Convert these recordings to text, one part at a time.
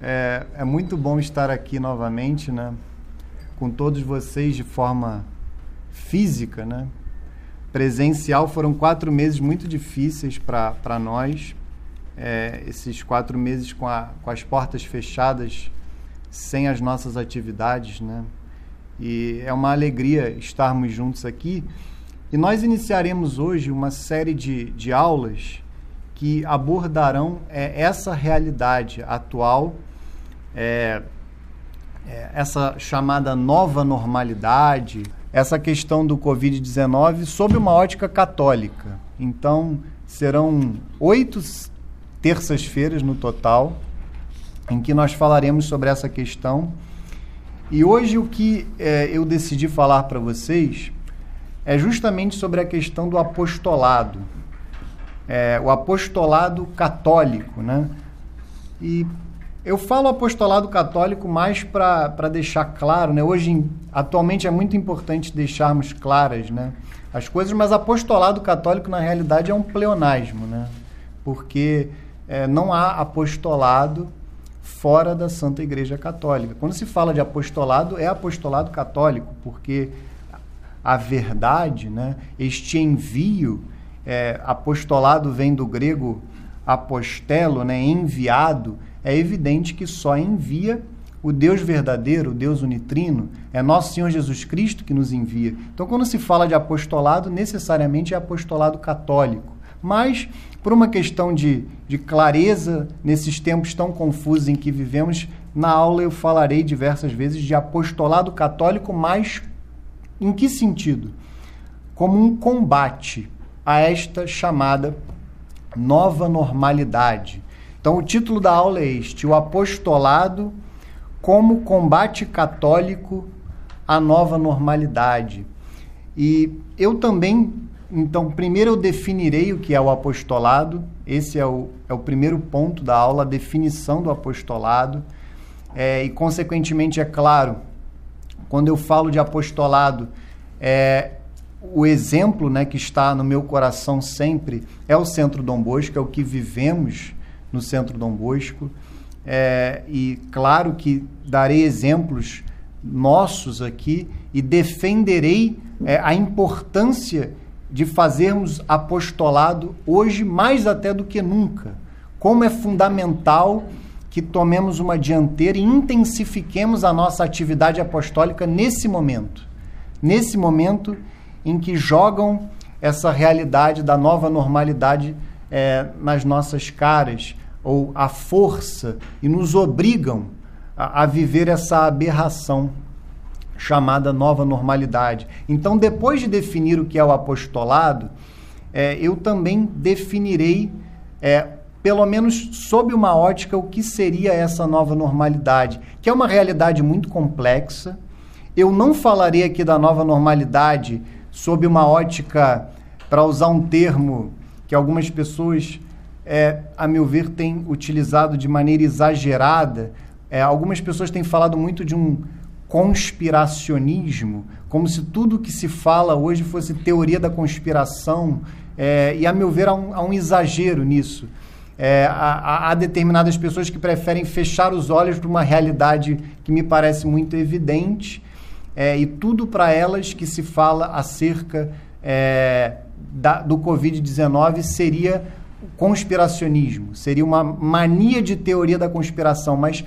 É, é muito bom estar aqui novamente, né? Com todos vocês de forma física, né? Presencial foram quatro meses muito difíceis para nós. É, esses quatro meses com, a, com as portas fechadas, sem as nossas atividades, né? E é uma alegria estarmos juntos aqui. E nós iniciaremos hoje uma série de, de aulas que abordarão é, essa realidade atual, é, é, essa chamada nova normalidade, essa questão do Covid-19 sob uma ótica católica. Então, serão oito terças-feiras no total em que nós falaremos sobre essa questão. E hoje o que é, eu decidi falar para vocês é justamente sobre a questão do apostolado é, o apostolado católico, né? E eu falo apostolado católico mais para deixar claro, né? Hoje, atualmente, é muito importante deixarmos claras, né? As coisas, mas apostolado católico, na realidade, é um pleonasmo, né? Porque é, não há apostolado fora da Santa Igreja Católica. Quando se fala de apostolado, é apostolado católico, porque a verdade, né? Este envio é, apostolado vem do grego apostelo, né, enviado, é evidente que só envia o Deus verdadeiro, o Deus unitrino, é nosso Senhor Jesus Cristo que nos envia. Então, quando se fala de apostolado, necessariamente é apostolado católico. Mas, por uma questão de, de clareza nesses tempos tão confusos em que vivemos, na aula eu falarei diversas vezes de apostolado católico, mas em que sentido? Como um combate a esta chamada nova normalidade. Então, o título da aula é este: O Apostolado como Combate Católico à Nova Normalidade. E eu também, então, primeiro eu definirei o que é o apostolado, esse é o, é o primeiro ponto da aula, a definição do apostolado. É, e, consequentemente, é claro, quando eu falo de apostolado, é, o exemplo né, que está no meu coração sempre é o Centro Dom Bosco, é o que vivemos no Centro Dom Bosco. É, e claro que darei exemplos nossos aqui e defenderei é, a importância de fazermos apostolado hoje mais até do que nunca. Como é fundamental que tomemos uma dianteira e intensifiquemos a nossa atividade apostólica nesse momento. Nesse momento em que jogam essa realidade da nova normalidade é, nas nossas caras, ou a força, e nos obrigam a, a viver essa aberração chamada nova normalidade. Então, depois de definir o que é o apostolado, é, eu também definirei, é, pelo menos sob uma ótica, o que seria essa nova normalidade, que é uma realidade muito complexa. Eu não falarei aqui da nova normalidade sob uma ótica, para usar um termo que algumas pessoas, é, a meu ver, têm utilizado de maneira exagerada. É, algumas pessoas têm falado muito de um conspiracionismo, como se tudo que se fala hoje fosse teoria da conspiração, é, e a meu ver há um, há um exagero nisso. É, há, há, determinadas pessoas que preferem fechar os olhos para uma realidade que me parece muito evidente é, e tudo para elas que se fala acerca é, da, do Covid-19 seria conspiracionismo, seria uma mania de teoria da conspiração, mas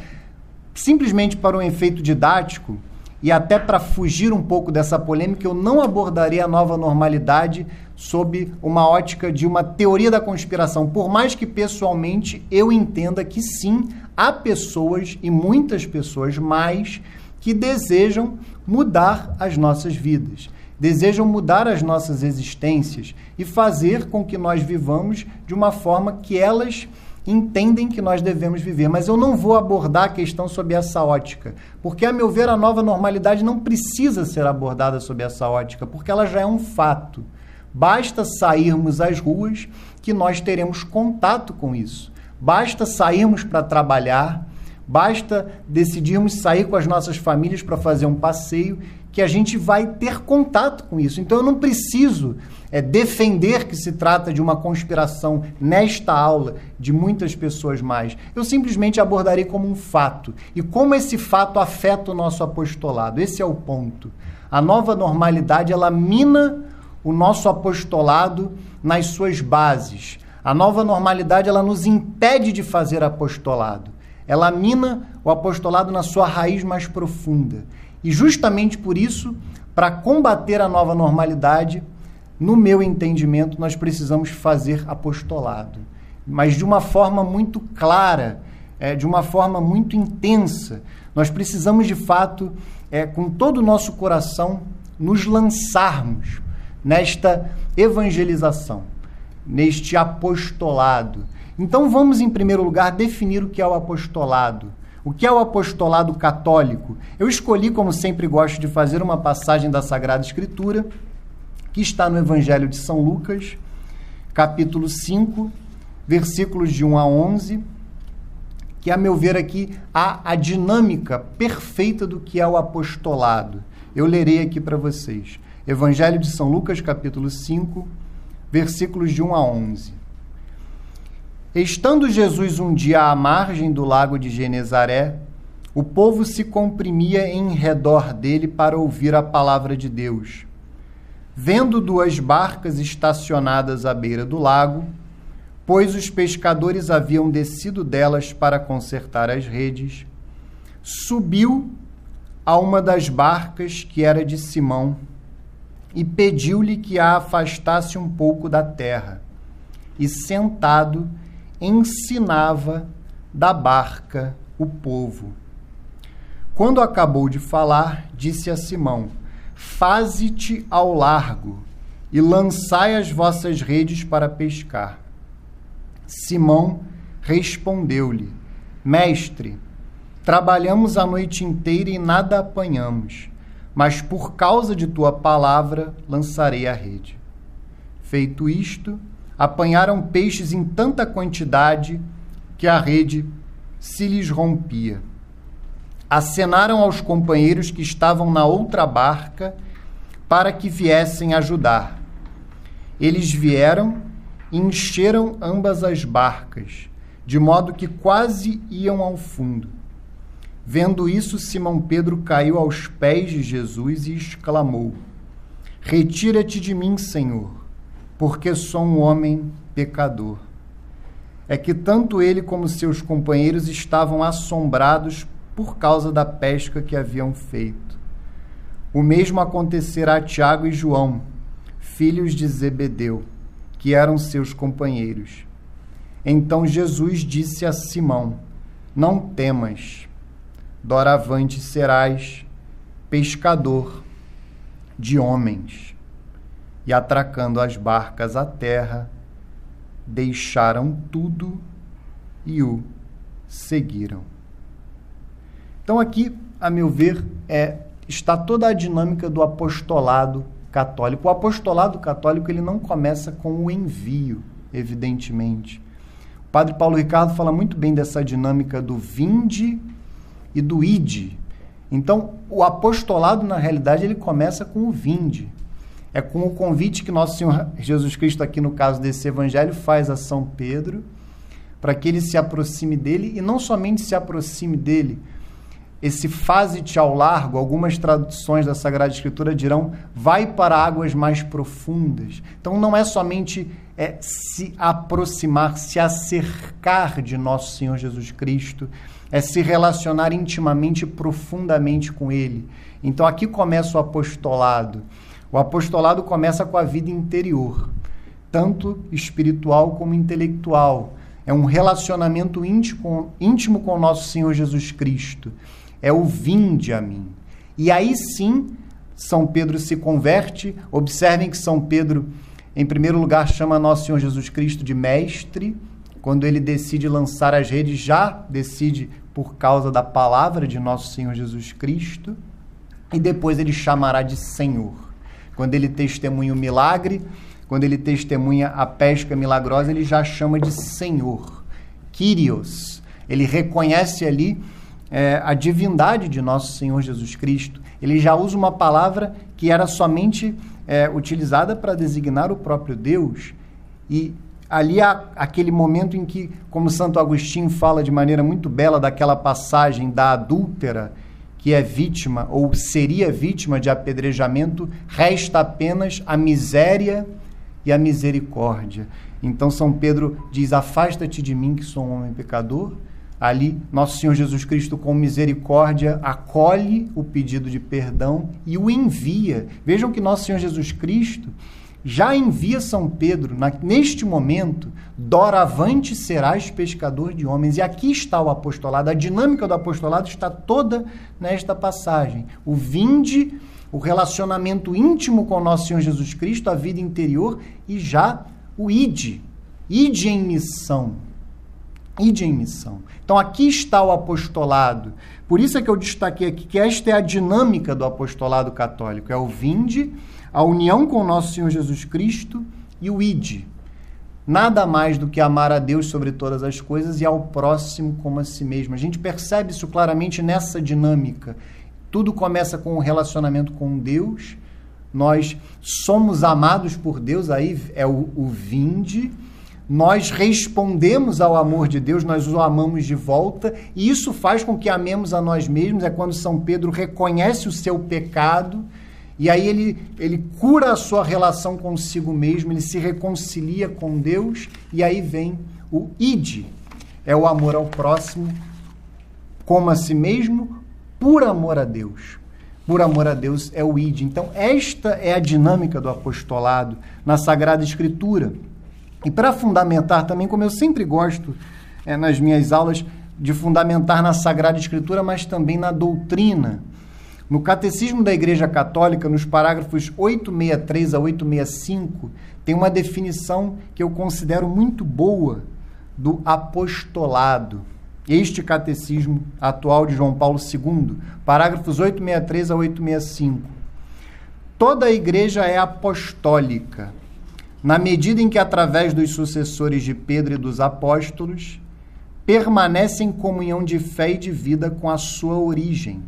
simplesmente para um efeito didático e até para fugir um pouco dessa polêmica, eu não abordaria a nova normalidade sob uma ótica de uma teoria da conspiração, por mais que pessoalmente eu entenda que sim, há pessoas e muitas pessoas mais que desejam mudar as nossas vidas, desejam mudar as nossas existências e fazer com que nós vivamos de uma forma que elas entendem que nós devemos viver. Mas eu não vou abordar a questão sob essa ótica, porque, a meu ver, a nova normalidade não precisa ser abordada sob essa ótica, porque ela já é um fato. Basta sairmos às ruas que nós teremos contato com isso. Basta sairmos para trabalhar, Basta decidirmos sair com as nossas famílias para fazer um passeio que a gente vai ter contato com isso. Então eu não preciso é, defender que se trata de uma conspiração nesta aula de muitas pessoas mais. Eu simplesmente abordarei como um fato e como esse fato afeta o nosso apostolado. Esse é o ponto. A nova normalidade ela mina o nosso apostolado nas suas bases. A nova normalidade ela nos impede de fazer apostolado. Ela mina o apostolado na sua raiz mais profunda. E justamente por isso, para combater a nova normalidade, no meu entendimento, nós precisamos fazer apostolado, mas de uma forma muito clara, é, de uma forma muito intensa. Nós precisamos, de fato, é, com todo o nosso coração, nos lançarmos nesta evangelização, neste apostolado. Então, vamos, em primeiro lugar, definir o que é o apostolado. O que é o apostolado católico? Eu escolhi, como sempre gosto de fazer, uma passagem da Sagrada Escritura, que está no Evangelho de São Lucas, capítulo 5, versículos de 1 a 11, que, a meu ver, aqui há a dinâmica perfeita do que é o apostolado. Eu lerei aqui para vocês. Evangelho de São Lucas, capítulo 5, versículos de 1 a 11. Estando Jesus um dia à margem do lago de Genezaré, o povo se comprimia em redor dele para ouvir a palavra de Deus. Vendo duas barcas estacionadas à beira do lago, pois os pescadores haviam descido delas para consertar as redes, subiu a uma das barcas que era de Simão e pediu-lhe que a afastasse um pouco da terra. E sentado, ensinava da barca o povo. Quando acabou de falar, disse a Simão: Faze-te ao largo e lançai as vossas redes para pescar. Simão respondeu-lhe: Mestre, trabalhamos a noite inteira e nada apanhamos, mas por causa de tua palavra lançarei a rede. Feito isto, apanharam peixes em tanta quantidade que a rede se lhes rompia. Acenaram aos companheiros que estavam na outra barca para que viessem ajudar. Eles vieram e encheram ambas as barcas, de modo que quase iam ao fundo. Vendo isso, Simão Pedro caiu aos pés de Jesus e exclamou: Retira-te de mim, Senhor porque sou um homem pecador. É que tanto ele como seus companheiros estavam assombrados por causa da pesca que haviam feito. O mesmo acontecerá a Tiago e João, filhos de Zebedeu, que eram seus companheiros. Então Jesus disse a Simão: Não temas, doravante serás pescador de homens e, atracando as barcas à terra, deixaram tudo e o seguiram. Então, aqui, a meu ver, é, está toda a dinâmica do apostolado católico. O apostolado católico ele não começa com o envio, evidentemente. O padre Paulo Ricardo fala muito bem dessa dinâmica do vinde e do ide. Então, o apostolado, na realidade, ele começa com o vinde é com o convite que nosso Senhor Jesus Cristo, aqui no caso desse evangelho, faz a São Pedro, para que ele se aproxime dele e não somente se aproxime dele, esse faze-te ao largo, algumas traduções da Sagrada Escritura dirão, vai para águas mais profundas. Então não é somente é, se aproximar, se acercar de nosso Senhor Jesus Cristo, é se relacionar intimamente e profundamente com Ele. Então aqui começa o apostolado. O apostolado começa com a vida interior, tanto espiritual como intelectual. É um relacionamento íntimo, íntimo com o nosso Senhor Jesus Cristo. É o vinde a mim. E aí sim, São Pedro se converte. Observem que São Pedro, em primeiro lugar, chama nosso Senhor Jesus Cristo de mestre. Quando ele decide lançar as redes, já decide por causa da palavra de nosso Senhor Jesus Cristo. E depois ele chamará de Senhor. Quando ele testemunha o milagre, quando ele testemunha a pesca milagrosa, ele já chama de Senhor, Kyrios. Ele reconhece ali é, a divindade de nosso Senhor Jesus Cristo. ele já usa uma palavra que era somente é, utilizada para designar o próprio Deus. E ali há aquele momento em que, como Santo Agostinho fala de maneira muito bela daquela passagem da adúltera que é vítima ou seria vítima de apedrejamento, resta apenas a miséria e a misericórdia. Então São Pedro diz: Afasta-te de mim, que sou um homem pecador. Ali, nosso Senhor Jesus Cristo, com misericórdia, acolhe o pedido de perdão e o envia. Vejam que nosso Senhor Jesus Cristo já envia São Pedro, na, neste momento, doravante serás pescador de homens. E aqui está o apostolado, a dinâmica do apostolado está toda nesta passagem. O vinde, o relacionamento íntimo com nosso Senhor Jesus Cristo, a vida interior e já o ide. Ide em missão. Ide em missão. Então aqui está o apostolado. Por isso é que eu destaquei aqui que esta é a dinâmica do apostolado católico. É o vinde a união com nosso Senhor Jesus Cristo e o ide. Nada mais do que amar a Deus sobre todas as coisas e ao próximo como a si mesmo. A gente percebe isso claramente nessa dinâmica. Tudo começa com o um relacionamento com Deus. Nós somos amados por Deus, aí é o, o vinde. Nós respondemos ao amor de Deus, nós o amamos de volta, e isso faz com que amemos a nós mesmos. É quando São Pedro reconhece o seu pecado e aí ele, ele cura a sua relação consigo mesmo, ele se reconcilia com Deus, e aí vem o id, é o amor ao próximo, como a si mesmo, por amor a Deus. Por amor a Deus é o id. Então, esta é a dinâmica do apostolado na Sagrada Escritura. E para fundamentar também, como eu sempre gosto é, nas minhas aulas, de fundamentar na Sagrada Escritura, mas também na doutrina no Catecismo da Igreja Católica, nos parágrafos 863 a 865, tem uma definição que eu considero muito boa do apostolado. Este catecismo atual de João Paulo II, parágrafos 863 a 865. Toda a igreja é apostólica, na medida em que, através dos sucessores de Pedro e dos apóstolos, permanece em comunhão de fé e de vida com a sua origem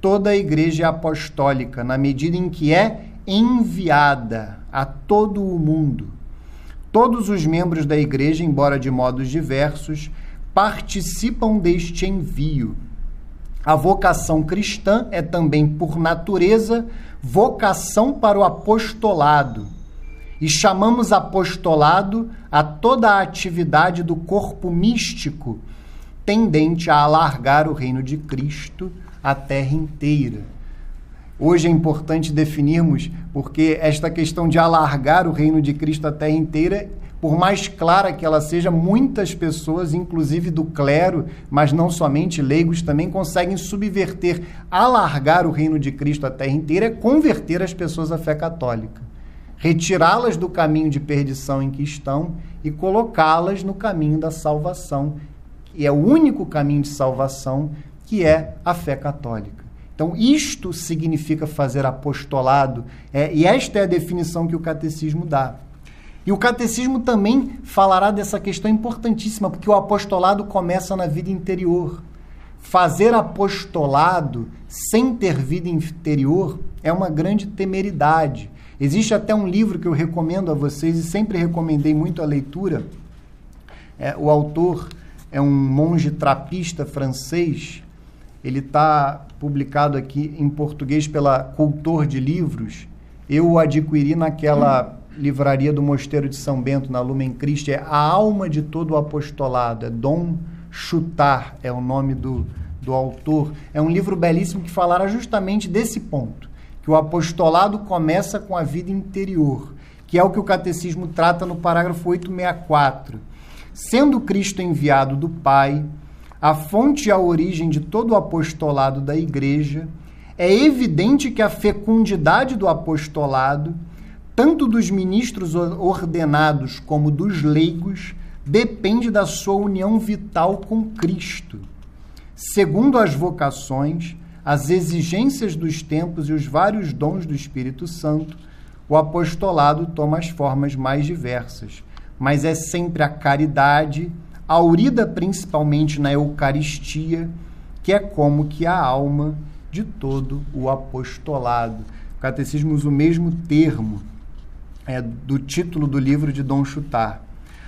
toda a igreja é apostólica, na medida em que é enviada a todo o mundo. Todos os membros da igreja, embora de modos diversos, participam deste envio. A vocação cristã é também, por natureza, vocação para o apostolado. E chamamos apostolado a toda a atividade do corpo místico tendente a alargar o reino de Cristo a terra inteira. Hoje é importante definirmos, porque esta questão de alargar o reino de Cristo à terra inteira, por mais clara que ela seja, muitas pessoas, inclusive do clero, mas não somente leigos, também conseguem subverter. Alargar o reino de Cristo à terra inteira é converter as pessoas à fé católica. Retirá-las do caminho de perdição em que estão e colocá-las no caminho da salvação. E é o único caminho de salvação que é a fé católica. Então, isto significa fazer apostolado, é, e esta é a definição que o catecismo dá. E o catecismo também falará dessa questão importantíssima, porque o apostolado começa na vida interior. Fazer apostolado sem ter vida interior é uma grande temeridade. Existe até um livro que eu recomendo a vocês e sempre recomendei muito a leitura. É, o autor é um monge trapista francês ele está publicado aqui em português pela Cultor de Livros. Eu o adquiri naquela livraria do Mosteiro de São Bento, na Lumen Christi. É a alma de todo o apostolado. É Dom Chutar, é o nome do, do autor. É um livro belíssimo que falará justamente desse ponto, que o apostolado começa com a vida interior, que é o que o catecismo trata no parágrafo 864. Sendo Cristo enviado do Pai, a fonte e a origem de todo o apostolado da igreja, é evidente que a fecundidade do apostolado, tanto dos ministros ordenados como dos leigos, depende da sua união vital com Cristo. Segundo as vocações, as exigências dos tempos e os vários dons do Espírito Santo, o apostolado toma as formas mais diversas, mas é sempre a caridade, aurida principalmente na Eucaristia, que é como que a alma de todo o apostolado. O catecismo usa o mesmo termo é, do título do livro de Dom Chutar.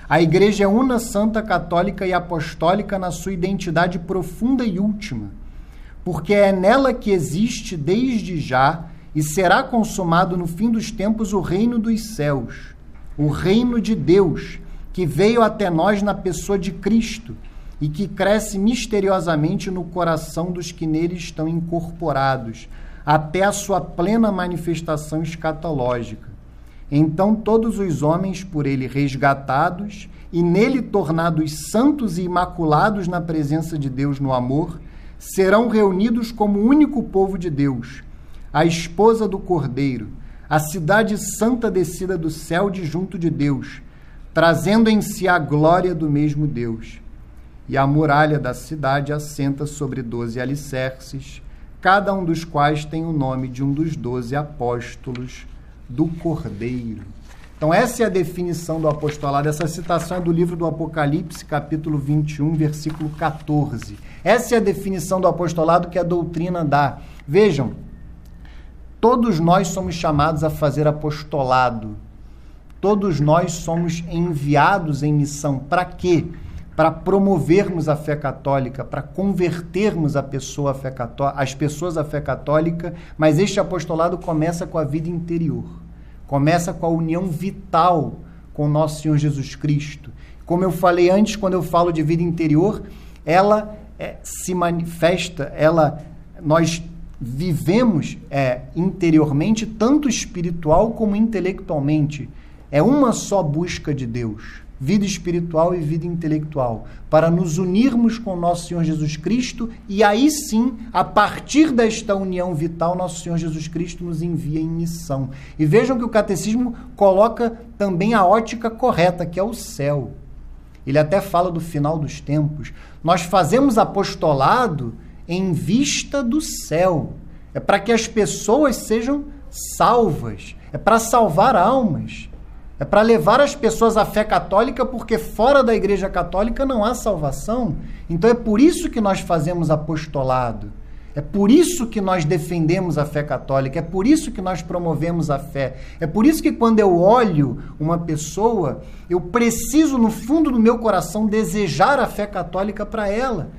A Igreja é una, santa, católica e apostólica na sua identidade profunda e última, porque é nela que existe desde já e será consumado no fim dos tempos o reino dos céus, o reino de Deus, que veio até nós na pessoa de Cristo e que cresce misteriosamente no coração dos que nele estão incorporados, até a sua plena manifestação escatológica. Então todos os homens por ele resgatados e nele tornados santos e imaculados na presença de Deus no amor, serão reunidos como único povo de Deus, a esposa do Cordeiro, a cidade santa descida do céu de junto de Deus, trazendo em si a glória do mesmo Deus e a muralha da cidade assenta sobre doze alicerces, cada um dos quais tem o nome de um dos doze apóstolos do Cordeiro. Então, essa é a definição do apostolado. Essa citação é do livro do Apocalipse, capítulo 21, versículo 14. Essa é a definição do apostolado que a doutrina dá. Vejam, todos nós somos chamados a fazer apostolado. Todos nós somos enviados em missão. Para quê? para promovermos a fé católica, para convertermos a pessoa fé as pessoas à fé católica, mas este apostolado começa com a vida interior, começa com a união vital com nosso Senhor Jesus Cristo. Como eu falei antes, quando eu falo de vida interior, ela é, se manifesta, ela nós vivemos é, interiormente, tanto espiritual como intelectualmente. É uma só busca de Deus vida espiritual e vida intelectual, para nos unirmos com nosso Senhor Jesus Cristo e aí sim, a partir desta união vital, nosso Senhor Jesus Cristo nos envia em missão. E vejam que o catecismo coloca também a ótica correta, que é o céu. Ele até fala do final dos tempos. Nós fazemos apostolado em vista do céu. É para que as pessoas sejam salvas, é para salvar almas. É para levar as pessoas à fé católica, porque fora da Igreja Católica não há salvação. Então é por isso que nós fazemos apostolado. É por isso que nós defendemos a fé católica, é por isso que nós promovemos a fé. É por isso que quando eu olho uma pessoa, eu preciso, no fundo do meu coração, desejar a fé católica para ela.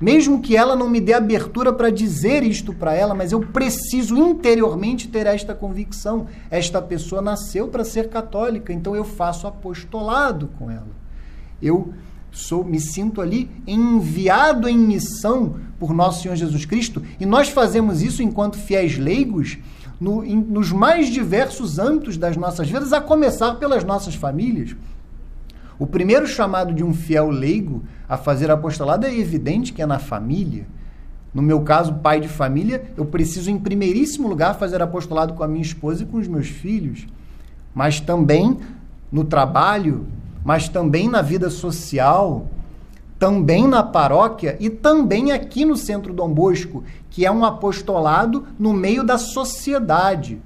Mesmo que ela não me dê abertura para dizer isto para ela, mas eu preciso interiormente ter esta convicção. Esta pessoa nasceu para ser católica, então eu faço apostolado com ela. Eu sou, me sinto ali enviado em missão por nosso Senhor Jesus Cristo, e nós fazemos isso enquanto fiéis leigos no, em, nos mais diversos âmbitos das nossas vidas, a começar pelas nossas famílias. O primeiro chamado de um fiel leigo a fazer apostolado é evidente que é na família. No meu caso, pai de família, eu preciso, em primeiríssimo lugar, fazer apostolado com a minha esposa e com os meus filhos, mas também no trabalho, mas também na vida social, também na paróquia e também aqui no Centro Dom Bosco, que é um apostolado no meio da sociedade.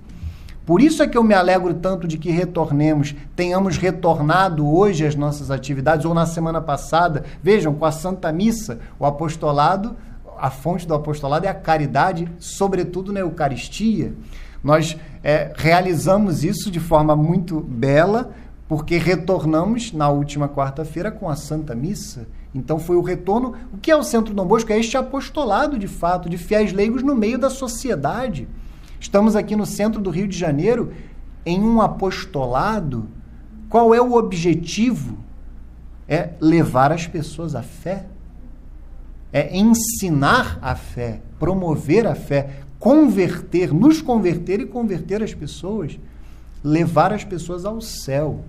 Por isso é que eu me alegro tanto de que retornemos, tenhamos retornado hoje às nossas atividades, ou na semana passada. Vejam, com a Santa Missa, o apostolado, a fonte do apostolado é a caridade, sobretudo na Eucaristia. Nós é, realizamos isso de forma muito bela, porque retornamos na última quarta-feira com a Santa Missa. Então foi o retorno. O que é o Centro Dom Bosco? É este apostolado, de fato, de fiéis leigos no meio da sociedade. Estamos aqui no centro do Rio de Janeiro em um apostolado. Qual é o objetivo? É levar as pessoas à fé. É ensinar a fé, promover a fé, converter, nos converter e converter as pessoas, levar as pessoas ao céu.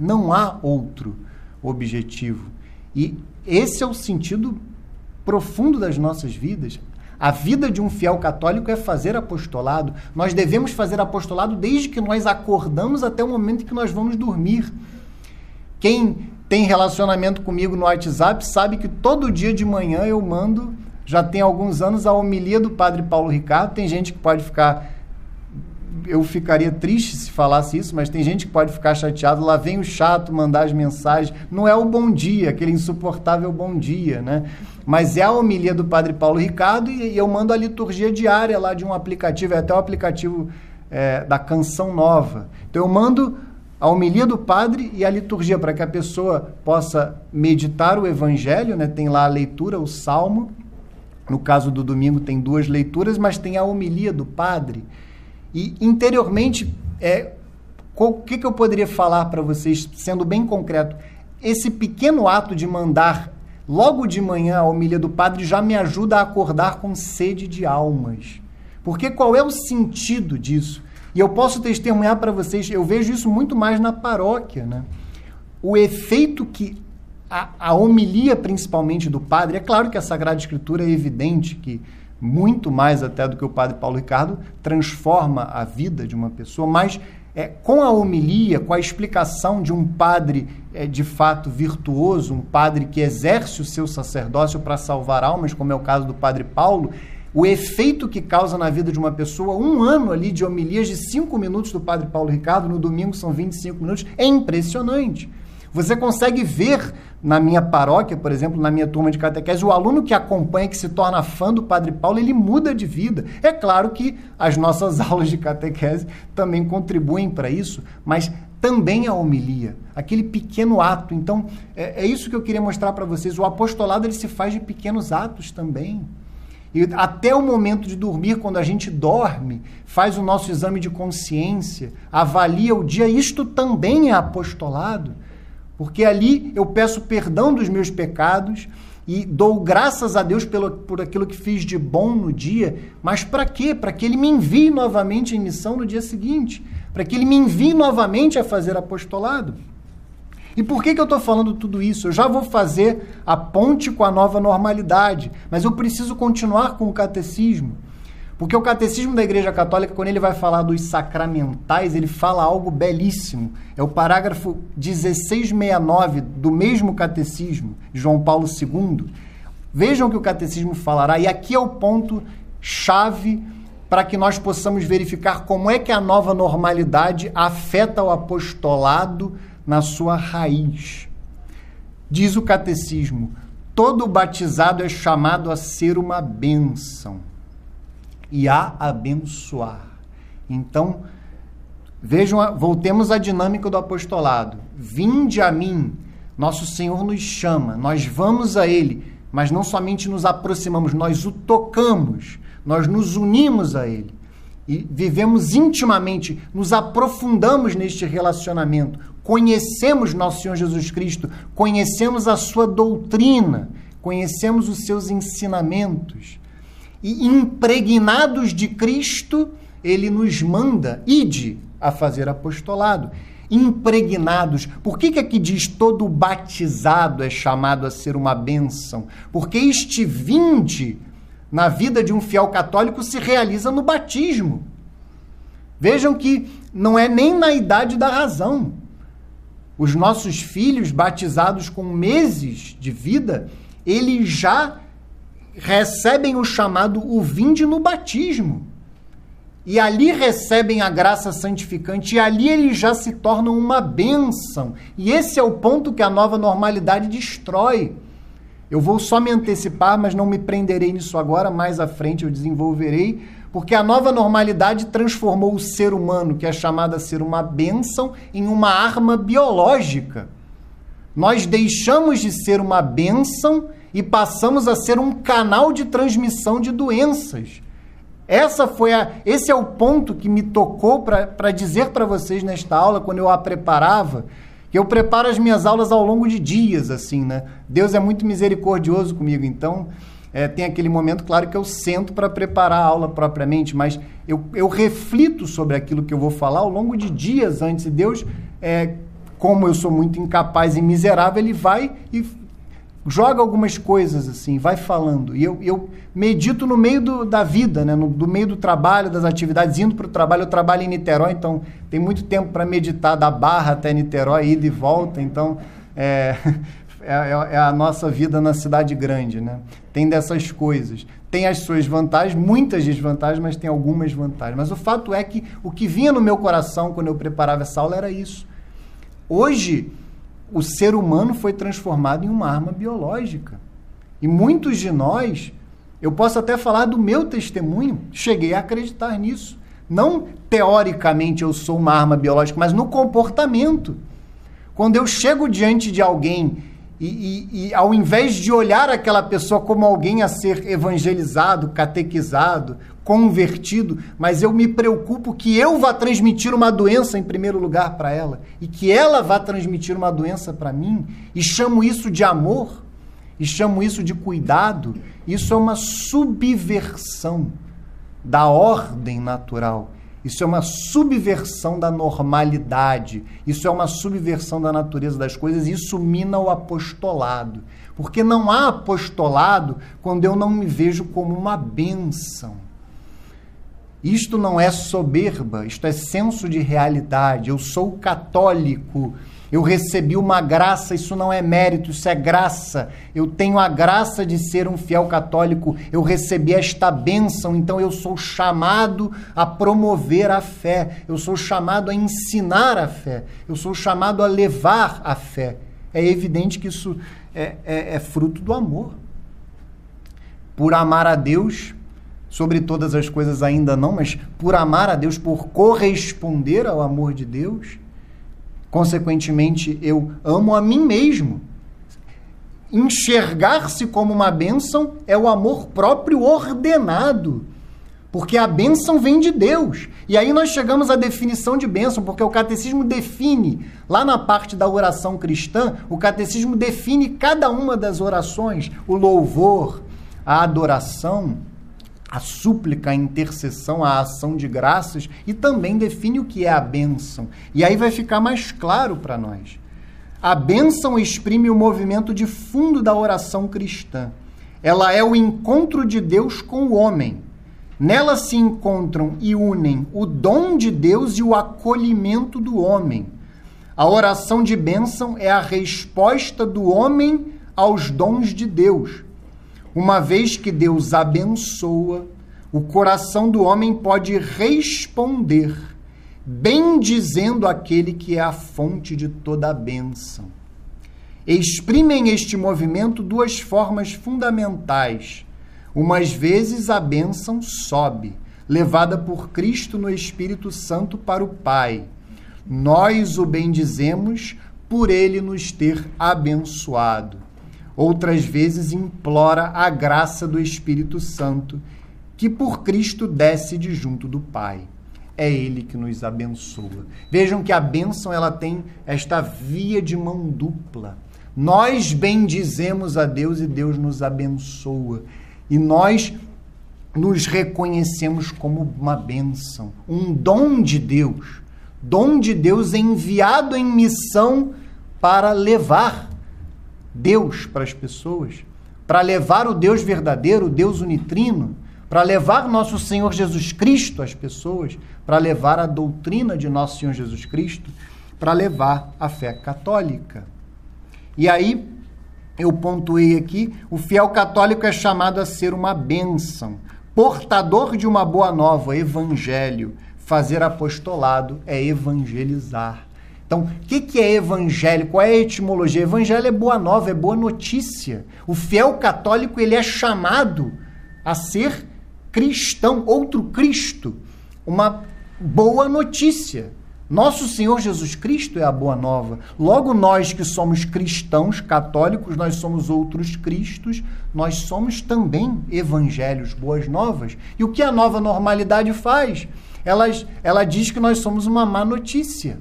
Não há outro objetivo. E esse é o sentido profundo das nossas vidas. A vida de um fiel católico é fazer apostolado. Nós devemos fazer apostolado desde que nós acordamos até o momento em que nós vamos dormir. Quem tem relacionamento comigo no WhatsApp sabe que todo dia de manhã eu mando, já tem alguns anos, a homilia do Padre Paulo Ricardo. Tem gente que pode ficar eu ficaria triste se falasse isso, mas tem gente que pode ficar chateado. Lá vem o chato mandar as mensagens. Não é o bom dia, aquele insuportável bom dia, né? Mas é a homilia do Padre Paulo Ricardo e, eu mando a liturgia diária lá de um aplicativo, é até o aplicativo é, da Canção Nova. Então eu mando a homilia do padre e a liturgia para que a pessoa possa meditar o evangelho, né? Tem lá a leitura, o salmo. No caso do domingo tem duas leituras, mas tem a homilia do padre. E interiormente, é, o que, que eu poderia falar para vocês, sendo bem concreto? Esse pequeno ato de mandar logo de manhã a homilia do padre já me ajuda a acordar com sede de almas. Porque qual é o sentido disso? E eu posso testemunhar para vocês, eu vejo isso muito mais na paróquia, né? O efeito que a, a homilia, principalmente do padre, é claro que a Sagrada Escritura é evidente que muito mais até do que o padre Paulo Ricardo transforma a vida de uma pessoa, mas é, com a homilia, com a explicação de um padre é, de fato virtuoso, um padre que exerce o seu sacerdócio para salvar almas, como é o caso do padre Paulo, o efeito que causa na vida de uma pessoa, um ano ali de homilias de cinco minutos do padre Paulo Ricardo, no domingo são 25 minutos, é impressionante. Você consegue ver na minha paróquia, por exemplo, na minha turma de catequese, o aluno que acompanha, que se torna fã do Padre Paulo, ele muda de vida. É claro que as nossas aulas de catequese também contribuem para isso, mas também a homilia, aquele pequeno ato. Então, é, é isso que eu queria mostrar para vocês. O apostolado ele se faz de pequenos atos também. E até o momento de dormir, quando a gente dorme, faz o nosso exame de consciência, avalia o dia, isto também é apostolado. Porque ali eu peço perdão dos meus pecados e dou graças a Deus pelo, por aquilo que fiz de bom no dia. Mas para quê? Para que Ele me envie novamente em missão no dia seguinte. Para que Ele me envie novamente a fazer apostolado. E por que, que eu estou falando tudo isso? Eu já vou fazer a ponte com a nova normalidade, mas eu preciso continuar com o catecismo. Porque o catecismo da Igreja Católica, quando ele vai falar dos sacramentais, ele fala algo belíssimo. É o parágrafo 1669 do mesmo catecismo, João Paulo II. Vejam que o catecismo falará, e aqui é o ponto chave para que nós possamos verificar como é que a nova normalidade afeta o apostolado na sua raiz. Diz o catecismo: todo batizado é chamado a ser uma bênção e a abençoar. Então, vejam, voltemos à dinâmica do apostolado. Vinde a mim, nosso Senhor nos chama, nós vamos a Ele, mas não somente nos aproximamos, nós o tocamos, nós nos unimos a Ele e vivemos intimamente, nos aprofundamos neste relacionamento, conhecemos nosso Senhor Jesus Cristo, conhecemos a sua doutrina, conhecemos os seus ensinamentos e impregnados de Cristo, ele nos manda, ide a fazer apostolado. Impregnados. Por que, que aqui diz todo batizado é chamado a ser uma bênção? Porque este vinde na vida de um fiel católico se realiza no batismo. Vejam que não é nem na idade da razão. Os nossos filhos batizados com meses de vida, eles já recebem o chamado o vinde no batismo. E ali recebem a graça santificante, e ali eles já se tornam uma bênção. E esse é o ponto que a nova normalidade destrói. Eu vou só me antecipar, mas não me prenderei nisso agora, mais à frente eu desenvolverei, porque a nova normalidade transformou o ser humano, que é chamado a ser uma bênção, em uma arma biológica. Nós deixamos de ser uma bênção e passamos a ser um canal de transmissão de doenças. Essa foi a, esse é o ponto que me tocou para dizer para vocês nesta aula, quando eu a preparava, que eu preparo as minhas aulas ao longo de dias, assim, né? Deus é muito misericordioso comigo, então é, tem aquele momento, claro, que eu sento para preparar a aula propriamente, mas eu, eu reflito sobre aquilo que eu vou falar ao longo de dias antes. E Deus, é, como eu sou muito incapaz e miserável, ele vai e joga algumas coisas assim, vai falando. E eu, eu medito no meio do, da vida, né? no, do meio do trabalho, das atividades, indo para o trabalho. Eu trabalho em Niterói, então tem muito tempo para meditar da Barra até Niterói, ida e volta. Então, é, é, é, é, a nossa vida na cidade grande, né? Tem dessas coisas. Tem as suas vantagens, muitas desvantagens, mas tem algumas vantagens. Mas o fato é que o que vinha no meu coração quando eu preparava essa aula era isso. Hoje, o ser humano foi transformado em uma arma biológica. E muitos de nós, eu posso até falar do meu testemunho, cheguei a acreditar nisso. Não teoricamente eu sou uma arma biológica, mas no comportamento. Quando eu chego diante de alguém e, e, e, ao invés de olhar aquela pessoa como alguém a ser evangelizado, catequizado, convertido, mas eu me preocupo que eu vá transmitir uma doença em primeiro lugar para ela e que ela vá transmitir uma doença para mim, e chamo isso de amor, e chamo isso de cuidado, isso é uma subversão da ordem natural. Isso é uma subversão da normalidade. Isso é uma subversão da natureza das coisas. Isso mina o apostolado. Porque não há apostolado quando eu não me vejo como uma bênção. Isto não é soberba, isto é senso de realidade. Eu sou católico eu recebi uma graça, isso não é mérito, isso é graça. Eu tenho a graça de ser um fiel católico, eu recebi esta bênção, então eu sou chamado a promover a fé, eu sou chamado a ensinar a fé, eu sou chamado a levar a fé. É evidente que isso é, é, é fruto do amor. Por amar a Deus, sobre todas as coisas ainda não, mas por amar a Deus, por corresponder ao amor de Deus Consequentemente, eu amo a mim mesmo. Enxergar-se como uma bênção é o amor próprio ordenado. Porque a bênção vem de Deus. E aí nós chegamos à definição de bênção, porque o catecismo define, lá na parte da oração cristã, o catecismo define cada uma das orações, o louvor, a adoração, a súplica, a intercessão, a ação de graças e também define o que é a bênção. E aí vai ficar mais claro para nós. A bênção exprime o movimento de fundo da oração cristã. Ela é o encontro de Deus com o homem. Nela se encontram e unem o dom de Deus e o acolhimento do homem. A oração de bênção é a resposta do homem aos dons de Deus uma vez que Deus abençoa, o coração do homem pode responder, bendizendo aquele que é a fonte de toda a bênção. Exprimem este movimento duas formas fundamentais. Umas vezes a bênção sobe, levada por Cristo no Espírito Santo para o Pai. Nós o bendizemos por ele nos ter abençoado outras vezes implora a graça do Espírito Santo, que por Cristo desce de junto do Pai. É ele que nos abençoa. Vejam que a bênção ela tem esta via de mão dupla. Nós bendizemos a Deus e Deus nos abençoa. E nós nos reconhecemos como uma bênção, um dom de Deus. Dom de Deus enviado em missão para levar Deus para as pessoas, para levar o Deus verdadeiro, o Deus unitrino, para levar nosso Senhor Jesus Cristo às pessoas, para levar a doutrina de nosso Senhor Jesus Cristo, para levar a fé católica. E aí, eu pontuei aqui, o fiel católico é chamado a ser uma bênção, portador de uma boa nova, evangelho. Fazer apostolado é evangelizar. Então, o que, que é evangelho? Qual é a etimologia? Evangelho é boa nova, é boa notícia. O fiel católico ele é chamado a ser cristão, outro Cristo, uma boa notícia. Nosso Senhor Jesus Cristo é a boa nova. Logo, nós que somos cristãos católicos, nós somos outros Cristos, nós somos também evangelhos, boas novas. E o que a nova normalidade faz? Ela, ela diz que nós somos uma má notícia.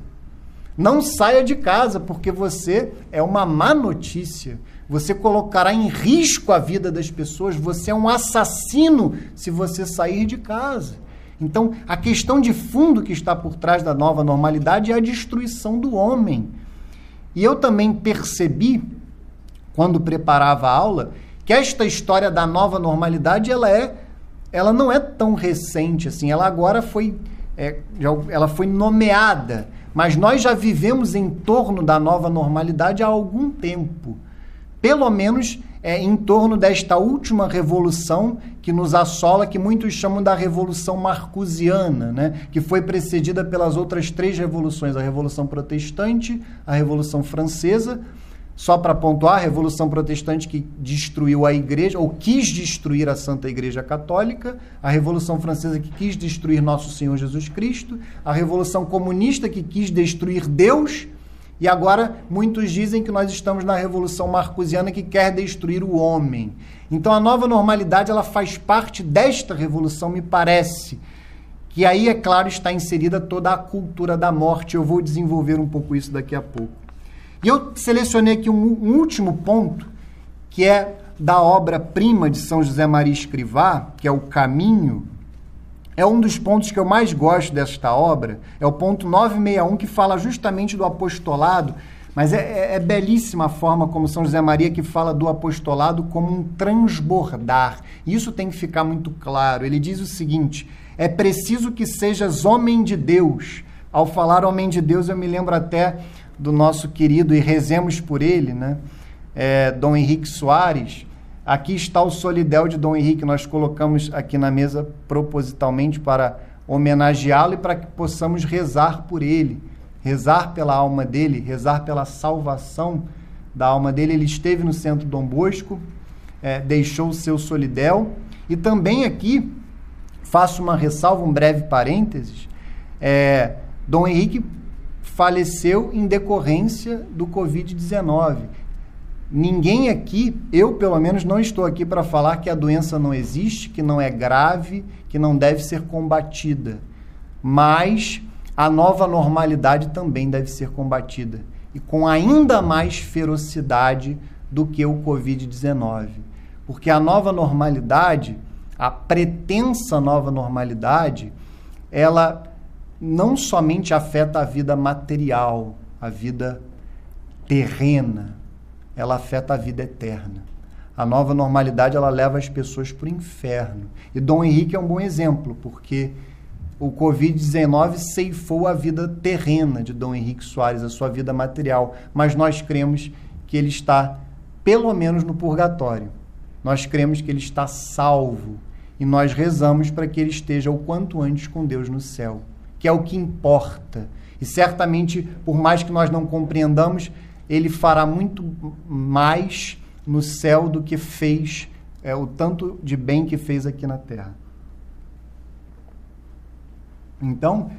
Não saia de casa, porque você é uma má notícia. Você colocará em risco a vida das pessoas. Você é um assassino se você sair de casa. Então, a questão de fundo que está por trás da nova normalidade é a destruição do homem. E eu também percebi, quando preparava a aula, que esta história da nova normalidade ela é, ela não é tão recente assim. Ela agora foi, é, ela foi nomeada mas nós já vivemos em torno da nova normalidade há algum tempo. pelo menos é, em torno desta última revolução que nos assola, que muitos chamam da Revolução Marcusiana, né? que foi precedida pelas outras três revoluções: a Revolução Protestante, a Revolução Francesa. Só para pontuar, a Revolução Protestante que destruiu a Igreja, ou quis destruir a Santa Igreja Católica, a Revolução Francesa que quis destruir Nosso Senhor Jesus Cristo, a Revolução Comunista que quis destruir Deus e agora muitos dizem que nós estamos na revolução marcusiana que quer destruir o homem. Então a nova normalidade ela faz parte desta revolução, me parece. Que aí, é claro, está inserida toda a cultura da morte. Eu vou desenvolver um pouco isso daqui a pouco. E eu selecionei aqui um, um último ponto, que é da obra-prima de São José Maria Escrivá, que é o Caminho, é um dos pontos que eu mais gosto desta obra, é o ponto 961, que fala justamente do apostolado, mas é, é, é, belíssima a forma como São José Maria que fala do apostolado como um transbordar. Isso tem que ficar muito claro. Ele diz o seguinte: é preciso que sejas homem de Deus. Ao falar homem de Deus, eu me lembro até do nosso querido, e rezemos por ele, né? É, Dom Henrique Soares, Aqui está o solidel de Dom Henrique, nós colocamos aqui na mesa propositalmente para homenageá-lo e para que possamos rezar por ele, rezar pela alma dele, rezar pela salvação da alma dele. Ele esteve no centro Dom Bosco, é, deixou o seu solidel e também aqui faço uma ressalva, um breve parênteses. É, Dom Henrique faleceu em decorrência do Covid-19. Ninguém aqui, eu pelo menos não estou aqui para falar que a doença não existe, que não é grave, que não deve ser combatida. Mas a nova normalidade também deve ser combatida e com ainda mais ferocidade do que o Covid-19. Porque a nova normalidade, a pretensa nova normalidade, ela não somente afeta a vida material, a vida terrena, ela afeta a vida eterna. A nova normalidade ela leva as pessoas para o inferno. E Dom Henrique é um bom exemplo, porque o Covid-19 ceifou a vida terrena de Dom Henrique Soares, a sua vida material. Mas nós cremos que ele está, pelo menos, no purgatório. Nós cremos que ele está salvo. E nós rezamos para que ele esteja o quanto antes com Deus no céu, que é o que importa. E certamente, por mais que nós não compreendamos, ele fará muito mais no céu do que fez é, o tanto de bem que fez aqui na terra. Então,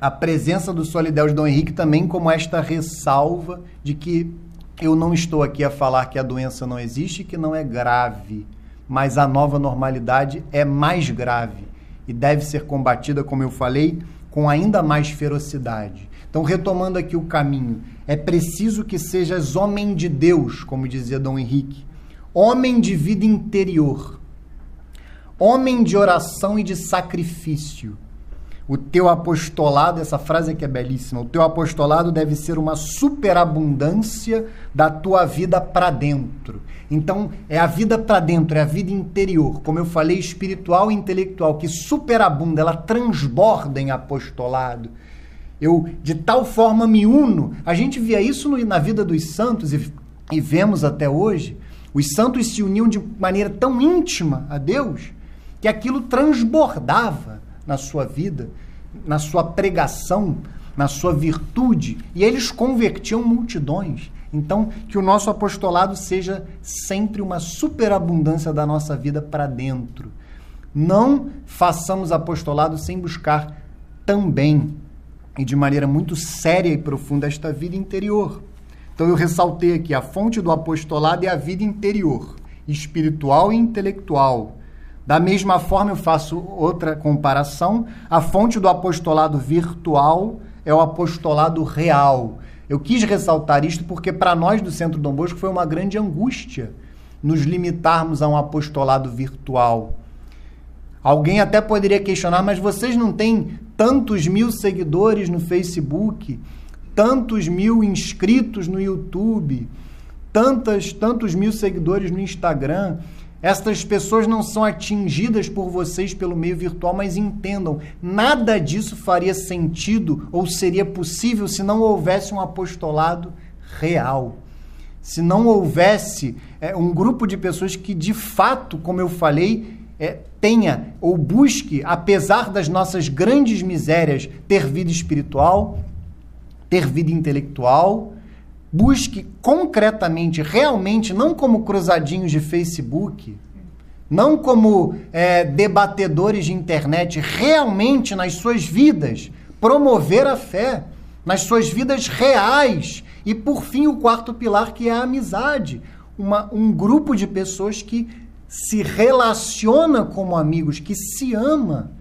a presença do Solidel de Dom Henrique também como esta ressalva de que eu não estou aqui a falar que a doença não existe, que não é grave, mas a nova normalidade é mais grave e deve ser combatida, como eu falei, com ainda mais ferocidade. Então, retomando aqui o caminho, é preciso que sejas homem de Deus, como dizia Dom Henrique, homem de vida interior, homem de oração e de sacrifício. O teu apostolado, essa frase aqui é belíssima, o teu apostolado deve ser uma superabundância da tua vida para dentro. Então, é a vida para dentro, é a vida interior, como eu falei, espiritual e intelectual, que superabunda, ela transborda em apostolado eu de tal forma me uno. A gente via isso no, na vida dos santos e, e vemos até hoje. Os santos se uniam de maneira tão íntima a Deus que aquilo transbordava na sua vida, na sua pregação, na sua virtude, e eles convertiam multidões. Então, que o nosso apostolado seja sempre uma superabundância da nossa vida para dentro. Não façamos apostolado sem buscar também e de maneira muito séria e profunda esta vida interior. Então eu ressaltei aqui a fonte do apostolado é a vida interior, espiritual e intelectual. Da mesma forma, eu faço outra comparação. A fonte do apostolado virtual é o apostolado real. Eu quis ressaltar isto porque, para nós do Centro Dom Bosco, foi uma grande angústia nos limitarmos a um apostolado virtual. Alguém até poderia questionar, mas vocês não têm tantos mil seguidores no Facebook, tantos mil inscritos no YouTube, tantas, tantos mil seguidores no Instagram. Estas pessoas não são atingidas por vocês pelo meio virtual, mas entendam, nada disso faria sentido ou seria possível se não houvesse um apostolado real. se não houvesse é, um grupo de pessoas que, de fato, como eu falei, é, tenha ou busque, apesar das nossas grandes misérias, ter vida espiritual, ter vida intelectual, busque concretamente, realmente, não como cruzadinhos de Facebook, não como é, debatedores de internet, realmente nas suas vidas, promover a fé, nas suas vidas reais, e por fim, o quarto pilar, que é a amizade. Uma, um grupo de pessoas que se relaciona como amigos, que se ama.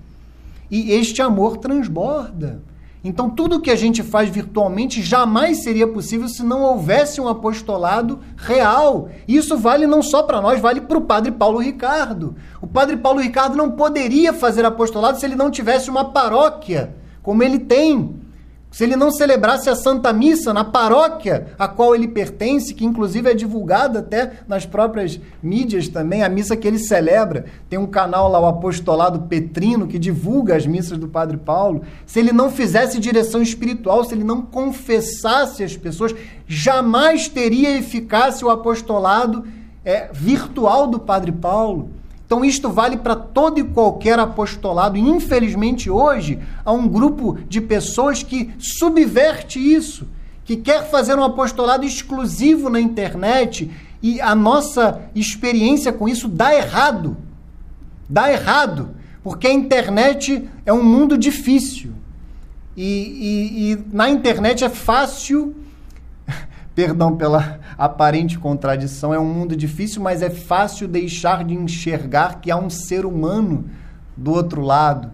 E este amor transborda. Então, tudo que a gente faz virtualmente jamais seria possível se não houvesse um apostolado real. Isso vale não só para nós, vale para o padre Paulo Ricardo. O padre Paulo Ricardo não poderia fazer apostolado se ele não tivesse uma paróquia, como ele tem se ele não celebrasse a Santa Missa na paróquia a qual ele pertence, que inclusive é divulgada até nas próprias mídias também, a missa que ele celebra. Tem um canal lá, o Apostolado Petrino, que divulga as missas do Padre Paulo. Se ele não fizesse direção espiritual, se ele não confessasse as pessoas, jamais teria eficácia o apostolado é, virtual do Padre Paulo. Então, isto vale para todo e qualquer apostolado. E, infelizmente, hoje, há um grupo de pessoas que subverte isso, que quer fazer um apostolado exclusivo na internet e a nossa experiência com isso dá errado. Dá errado, porque a internet é um mundo difícil. E, e, e na internet é fácil Perdão pela aparente contradição, é um mundo difícil, mas é fácil deixar de enxergar que há um ser humano do outro lado.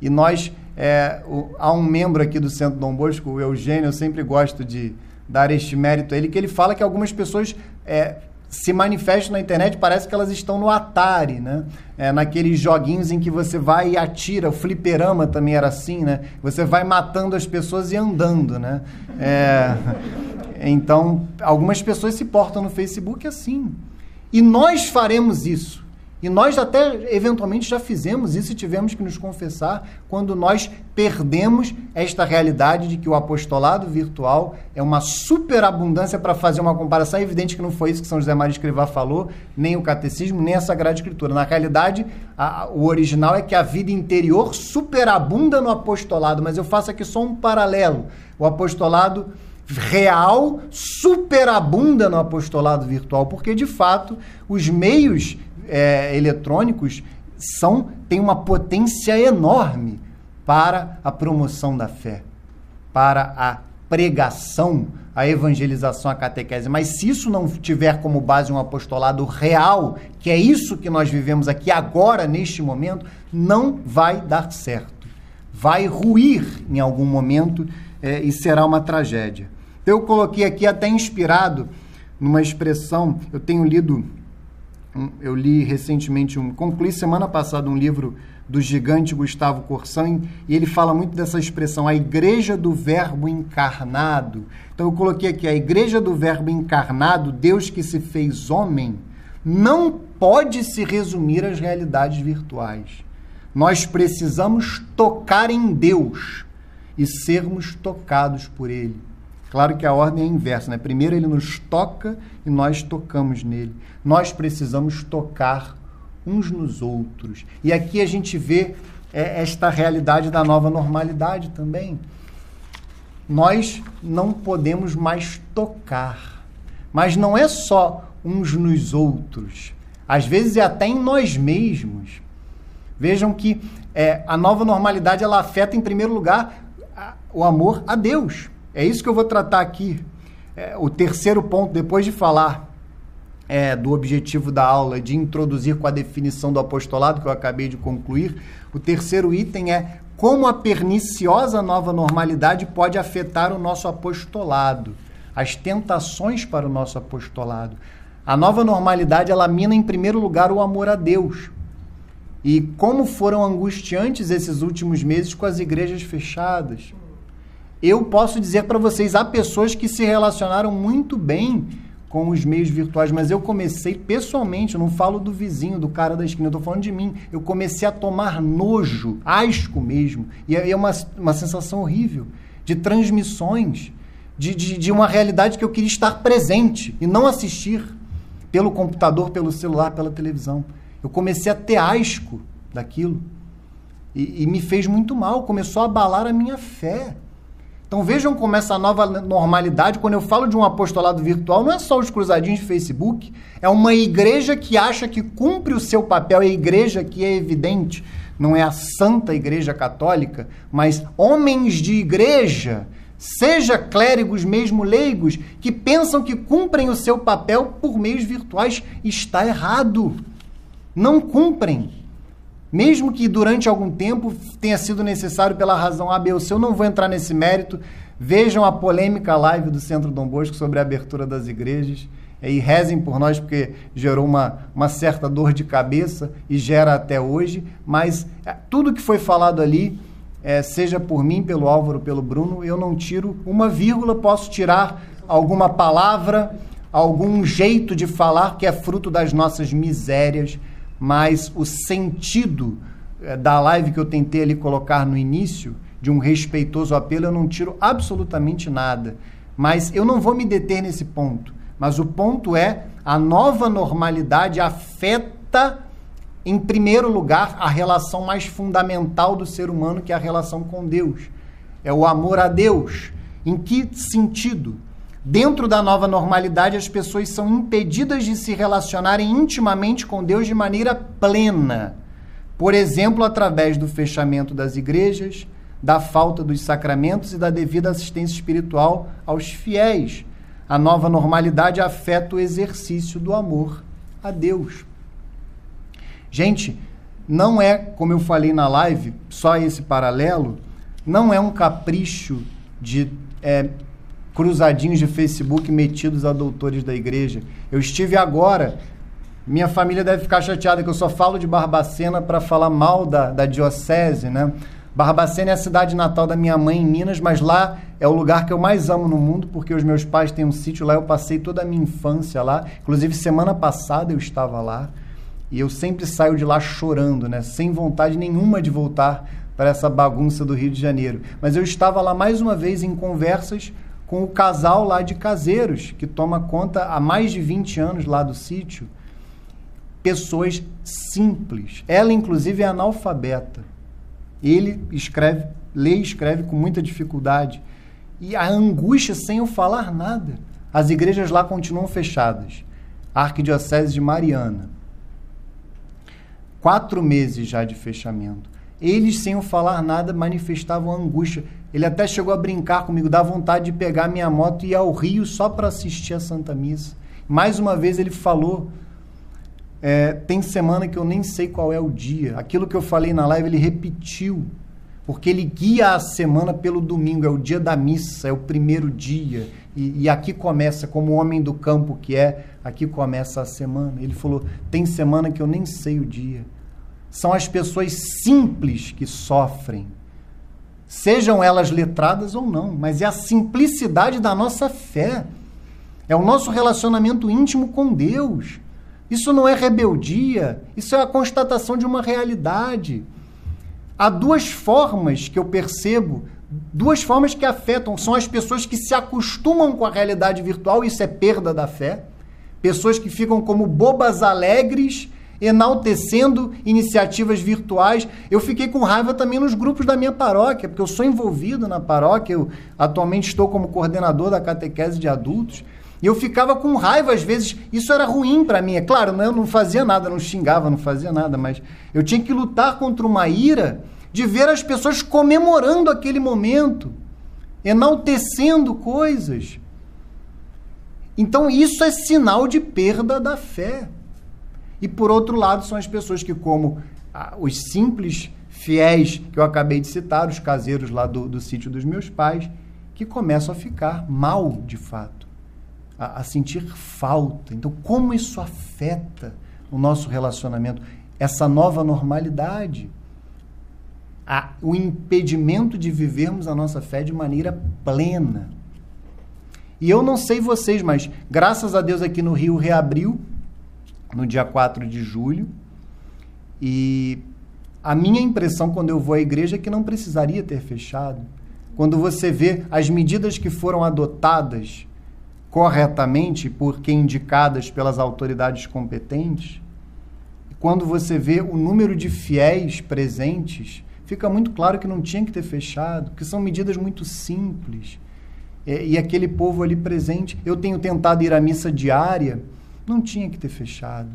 E nós, é, o, há um membro aqui do Centro Dom Bosco, o Eugênio, eu sempre gosto de dar este mérito a ele, que ele fala que algumas pessoas é, se manifestam na internet, parece que elas estão no Atari, né? É, naqueles joguinhos em que você vai e atira, o fliperama também era assim, né? Você vai matando as pessoas e andando, né? É, então, algumas pessoas se portam no Facebook assim. E nós faremos isso. E nós até eventualmente já fizemos isso e tivemos que nos confessar quando nós perdemos esta realidade de que o apostolado virtual é uma superabundância para fazer uma comparação. É evidente que não foi isso que São José Maria Escrivá falou, nem o catecismo, nem a Sagrada Escritura. Na realidade, a, o original é que a vida interior superabunda no apostolado, mas eu faço aqui só um paralelo. O apostolado real superabunda no apostolado virtual, porque de fato os meios é, eletrônicos são têm uma potência enorme para a promoção da fé, para a pregação, a evangelização, a catequese. Mas se isso não tiver como base um apostolado real, que é isso que nós vivemos aqui agora, neste momento, não vai dar certo. Vai ruir em algum momento é, e será uma tragédia. Eu coloquei aqui até inspirado numa expressão, eu tenho lido eu li recentemente, um, concluí semana passada um livro do gigante Gustavo Corsão e ele fala muito dessa expressão, a igreja do verbo encarnado. Então eu coloquei aqui, a igreja do verbo encarnado, Deus que se fez homem, não pode se resumir às realidades virtuais. Nós precisamos tocar em Deus e sermos tocados por Ele. Claro que a ordem é inversa, né? Primeiro ele nos toca e nós tocamos nele. Nós precisamos tocar uns nos outros. E aqui a gente vê é, esta realidade da nova normalidade também. Nós não podemos mais tocar. Mas não é só uns nos outros. Às vezes é até em nós mesmos. Vejam que é, a nova normalidade ela afeta, em primeiro lugar, o amor a Deus. É isso que eu vou tratar aqui. É, o terceiro ponto, depois de falar é, do objetivo da aula, de introduzir com a definição do apostolado, que eu acabei de concluir, o terceiro item é como a perniciosa nova normalidade pode afetar o nosso apostolado, as tentações para o nosso apostolado. A nova normalidade, ela mina em primeiro lugar o amor a Deus. E como foram angustiantes esses últimos meses com as igrejas fechadas eu posso dizer para vocês, há pessoas que se relacionaram muito bem com os meios virtuais, mas eu comecei pessoalmente, eu não falo do vizinho, do cara da esquina, eu estou falando de mim. Eu comecei a tomar nojo, asco mesmo, e é uma, uma sensação horrível de transmissões, de, de, de uma realidade que eu queria estar presente e não assistir pelo computador, pelo celular, pela televisão. Eu comecei a ter asco daquilo. E, e, me fez muito mal, começou a abalar a minha fé. Então vejam como essa nova normalidade, quando eu falo de um apostolado virtual, não é só os cruzadinhos de Facebook, é uma igreja que acha que cumpre o seu papel, é a igreja que é evidente, não é a santa igreja católica, mas homens de igreja seja clérigos mesmo leigos, que pensam que cumprem o seu papel por meios virtuais, está errado. Não cumprem. Mesmo que durante algum tempo tenha sido necessário pela razão A, B ou C, eu não vou entrar nesse mérito. Vejam a polêmica live do Centro Dom Bosco sobre a abertura das igrejas. E rezem por nós, porque gerou uma, uma certa dor de cabeça e gera até hoje. Mas é, tudo que foi falado ali é, seja por mim, pelo Álvaro, pelo Bruno, eu não tiro uma vírgula, posso tirar alguma palavra, algum jeito de falar que é fruto das nossas misérias, mas o sentido é, da live que eu tentei ali colocar no início, de um respeitoso apelo, eu não tiro absolutamente nada. Mas eu não vou me deter nesse ponto. Mas o ponto é a nova normalidade afeta em primeiro lugar, a relação mais fundamental do ser humano, que é a relação com Deus. É o amor a Deus. Em que sentido? Dentro da nova normalidade, as pessoas são impedidas de se relacionarem intimamente com Deus de maneira plena. Por exemplo, através do fechamento das igrejas, da falta dos sacramentos e da devida assistência espiritual aos fiéis. A nova normalidade afeta o exercício do amor a Deus. Gente, não é, como eu falei na live, só esse paralelo, não é um capricho de é, cruzadinhos de Facebook metidos a doutores da igreja. Eu estive agora, minha família deve ficar chateada que eu só falo de Barbacena para falar mal da, da diocese, né? Barbacena é a cidade natal da minha mãe em Minas, mas lá é o lugar que eu mais amo no mundo, porque os meus pais têm um sítio lá, eu passei toda a minha infância lá. Inclusive, semana passada eu estava lá. E eu sempre saio de lá chorando, né? Sem vontade nenhuma de voltar para essa bagunça do Rio de Janeiro. Mas eu estava lá mais uma vez em conversas com o casal lá de caseiros, que toma conta há mais de 20 anos lá do sítio. Pessoas simples. Ela, inclusive, é analfabeta. Ele escreve, lê e escreve com muita dificuldade. E a angústia sem eu falar nada. As igrejas lá continuam fechadas. A Arquidiocese de Mariana quatro meses já de fechamento. Eles, sem eu falar nada, manifestavam angústia. Ele até chegou a brincar comigo, dá vontade de pegar minha moto e ir ao Rio só para assistir a Santa Missa. Mais uma vez ele falou: é, tem semana que eu nem sei qual é o dia. Aquilo que eu falei na live, ele repetiu. Porque ele guia a semana pelo domingo, é o dia da missa, é o primeiro dia. E, e, aqui começa, como homem do campo que é, aqui começa a semana. Ele falou: tem semana que eu nem sei o dia. São as pessoas simples que sofrem, sejam elas letradas ou não, mas é a simplicidade da nossa fé, é o nosso relacionamento íntimo com Deus. Isso não é rebeldia, isso é a constatação de uma realidade. Há duas formas que eu percebo duas formas que afetam. São as pessoas que se acostumam com a realidade virtual, isso é perda da fé. Pessoas que ficam como bobas alegres, enaltecendo iniciativas virtuais. Eu fiquei com raiva também nos grupos da minha paróquia, porque eu sou envolvido na paróquia, eu atualmente estou como coordenador da catequese de adultos. E eu ficava com raiva, às vezes, isso era ruim para mim. É claro, eu não fazia nada, não xingava, não fazia nada, mas eu tinha que lutar contra uma ira de ver as pessoas comemorando aquele momento, enaltecendo coisas. Então, isso é sinal de perda da fé. E, por outro lado, são as pessoas que, como ah, os simples fiéis que eu acabei de citar, os caseiros lá do, do sítio dos meus pais, que começam a ficar mal de fato, a, a sentir falta. Então, como isso afeta o nosso relacionamento? Essa nova normalidade a, o impedimento de vivermos a nossa fé de maneira plena. E eu não sei vocês, mas graças a Deus aqui no Rio reabriu no dia 4 de julho. E a minha impressão quando eu vou à igreja é que não precisaria ter fechado. quando você vê as medidas que foram adotadas corretamente, porque indicadas pelas autoridades competentes, quando você vê o número de fiéis presentes, fica muito claro que não tinha que ter fechado, que são medidas muito simples. E, aquele povo ali presente, eu tenho tentado ir à missa diária, não tinha que ter fechado.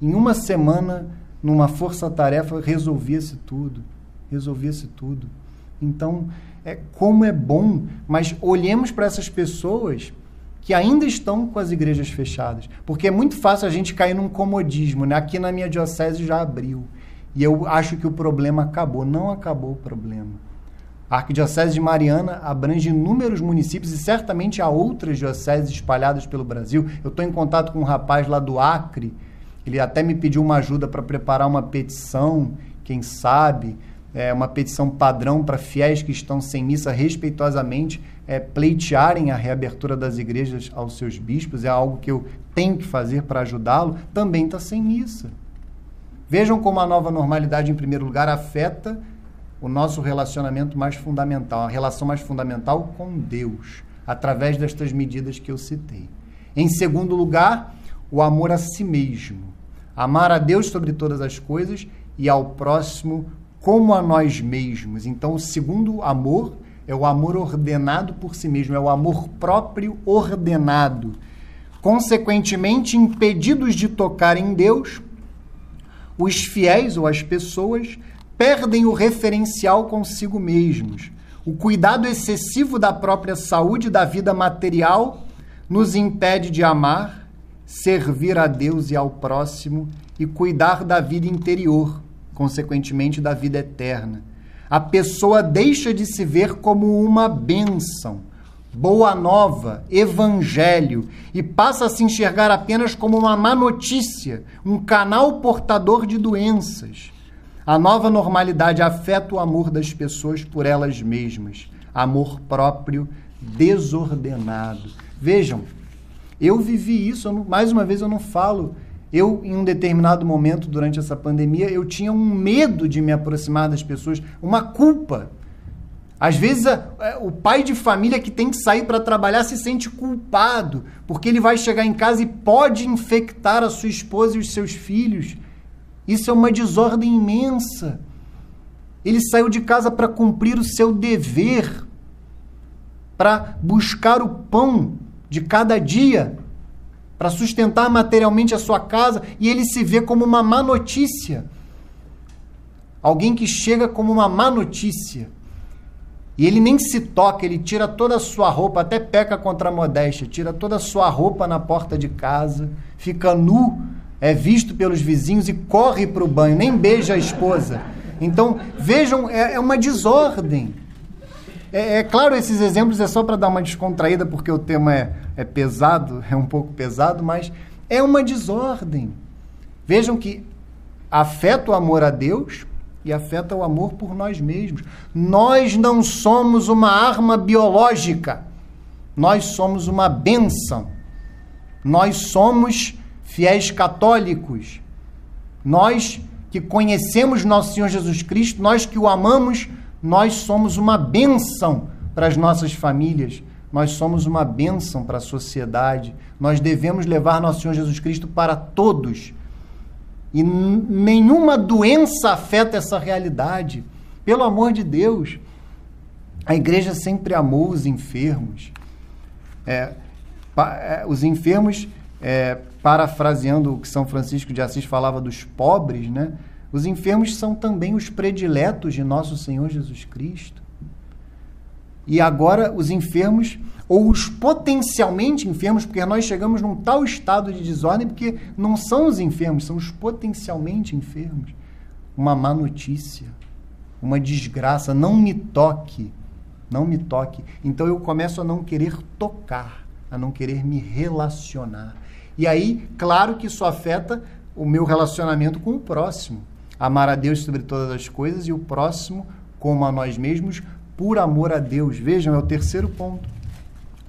Em uma semana, numa força-tarefa, resolvia-se tudo. Resolvia-se tudo. Então, é, como é bom, mas olhemos para essas pessoas que ainda estão com as igrejas fechadas. Porque é muito fácil a gente cair num comodismo. Né? Aqui na minha diocese já abriu. E eu acho que o problema acabou. Não acabou o problema. A Arquidiocese de Mariana abrange inúmeros municípios e certamente há outras dioceses espalhadas pelo Brasil. Eu estou em contato com um rapaz lá do Acre. Ele até me pediu uma ajuda para preparar uma petição, quem sabe, é, uma petição padrão para fiéis que estão sem missa respeitosamente é, pleitearem a reabertura das igrejas aos seus bispos. É algo que eu tenho que fazer para ajudá-lo. Também está sem missa. Vejam como a nova normalidade, em primeiro lugar, afeta o nosso relacionamento mais fundamental, a relação mais fundamental com Deus, através destas medidas que eu citei. Em segundo lugar, o amor a si mesmo. Amar a Deus sobre todas as coisas e ao próximo como a nós mesmos. Então, o segundo amor é o amor ordenado por si mesmo, é o amor próprio ordenado. Consequentemente, impedidos de tocar em Deus, os fiéis ou as pessoas perdem o referencial consigo mesmos. O cuidado excessivo da própria saúde da vida material nos impede de amar, servir a Deus e ao próximo e cuidar da vida interior, consequentemente da vida eterna. A pessoa deixa de se ver como uma bênção, boa nova, evangelho, e passa a se enxergar apenas como uma má notícia, um canal portador de doenças. A nova normalidade afeta o amor das pessoas por elas mesmas, amor próprio desordenado. Vejam, eu vivi isso, eu mais uma vez eu não falo eu, em um determinado momento durante essa pandemia, eu tinha um medo de me aproximar das pessoas, uma culpa. Às vezes, a, a, o pai de família que tem que sair para trabalhar se sente culpado, porque ele vai chegar em casa e pode infectar a sua esposa e os seus filhos. Isso é uma desordem imensa. Ele saiu de casa para cumprir o seu dever, para buscar o pão de cada dia para sustentar materialmente a sua casa e ele se vê como uma má notícia. Alguém que chega como uma má notícia. E ele nem se toca, ele tira toda a sua roupa, até peca contra a modéstia, tira toda a sua roupa na porta de casa, fica nu, é visto pelos vizinhos e corre para o banho, nem beija a esposa. Então, vejam, é, é uma desordem. É, é, claro, esses exemplos é só para dar uma descontraída, porque o tema é, é pesado, é um pouco pesado, mas é uma desordem. Vejam que afeta o amor a Deus e afeta o amor por nós mesmos. Nós não somos uma arma biológica, nós somos uma bênção. Nós somos fiéis católicos. Nós que conhecemos nosso Senhor Jesus Cristo, nós que o amamos, nós somos uma bênção para as nossas famílias, nós somos uma bênção para a sociedade, nós devemos levar nosso Senhor Jesus Cristo para todos. E nenhuma doença afeta essa realidade. Pelo amor de Deus, a igreja sempre amou os enfermos. É, é, os enfermos, é, parafraseando o que São Francisco de Assis falava dos pobres, né? Os enfermos são também os prediletos de nosso Senhor Jesus Cristo. E agora os enfermos, ou os potencialmente enfermos, porque nós chegamos num tal estado de desordem, porque não são os enfermos, são os potencialmente enfermos. Uma má notícia, uma desgraça, não me toque, não me toque. Então eu começo a não querer tocar, a não querer me relacionar. E aí, claro que isso afeta o meu relacionamento com o próximo amar a Deus sobre todas as coisas e o próximo como a nós mesmos, por amor a Deus. Vejam, é o terceiro ponto.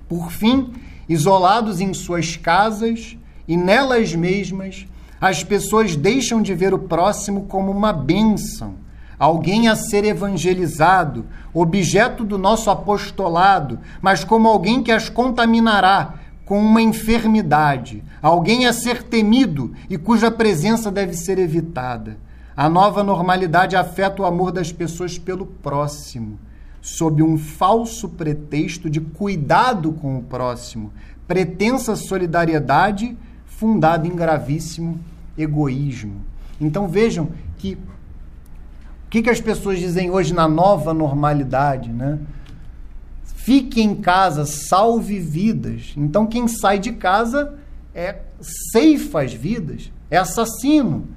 Por fim, isolados em suas casas e nelas mesmas, as pessoas deixam de ver o próximo como uma bênção, alguém a ser evangelizado, objeto do nosso apostolado, mas como alguém que as contaminará com uma enfermidade, alguém a ser temido e cuja presença deve ser evitada. A nova normalidade afeta o amor das pessoas pelo próximo, sob um falso pretexto de cuidado com o próximo, pretensa solidariedade fundada em gravíssimo egoísmo. Então vejam que o que, que as pessoas dizem hoje na nova normalidade, né? Fique em casa, salve vidas. Então quem sai de casa é ceifa as vidas, é assassino.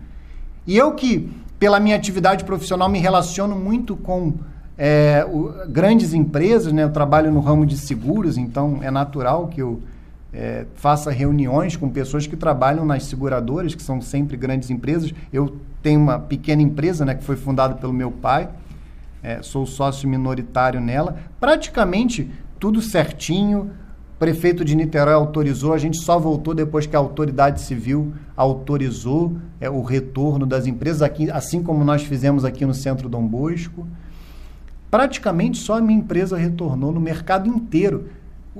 E eu que, pela minha atividade profissional, me relaciono muito com é, o, grandes empresas, né? Eu trabalho no ramo de seguros, então é natural que eu é, faça reuniões com pessoas que trabalham nas seguradoras, que são sempre grandes empresas. Eu tenho uma pequena empresa né, que foi fundada pelo meu pai, é, sou sócio minoritário nela. Praticamente tudo certinho. Prefeito de Niterói autorizou, a gente só voltou depois que a autoridade civil autorizou é, o retorno das empresas, aqui, assim como nós fizemos aqui no Centro Dom Bosco. Praticamente só a minha empresa retornou no mercado inteiro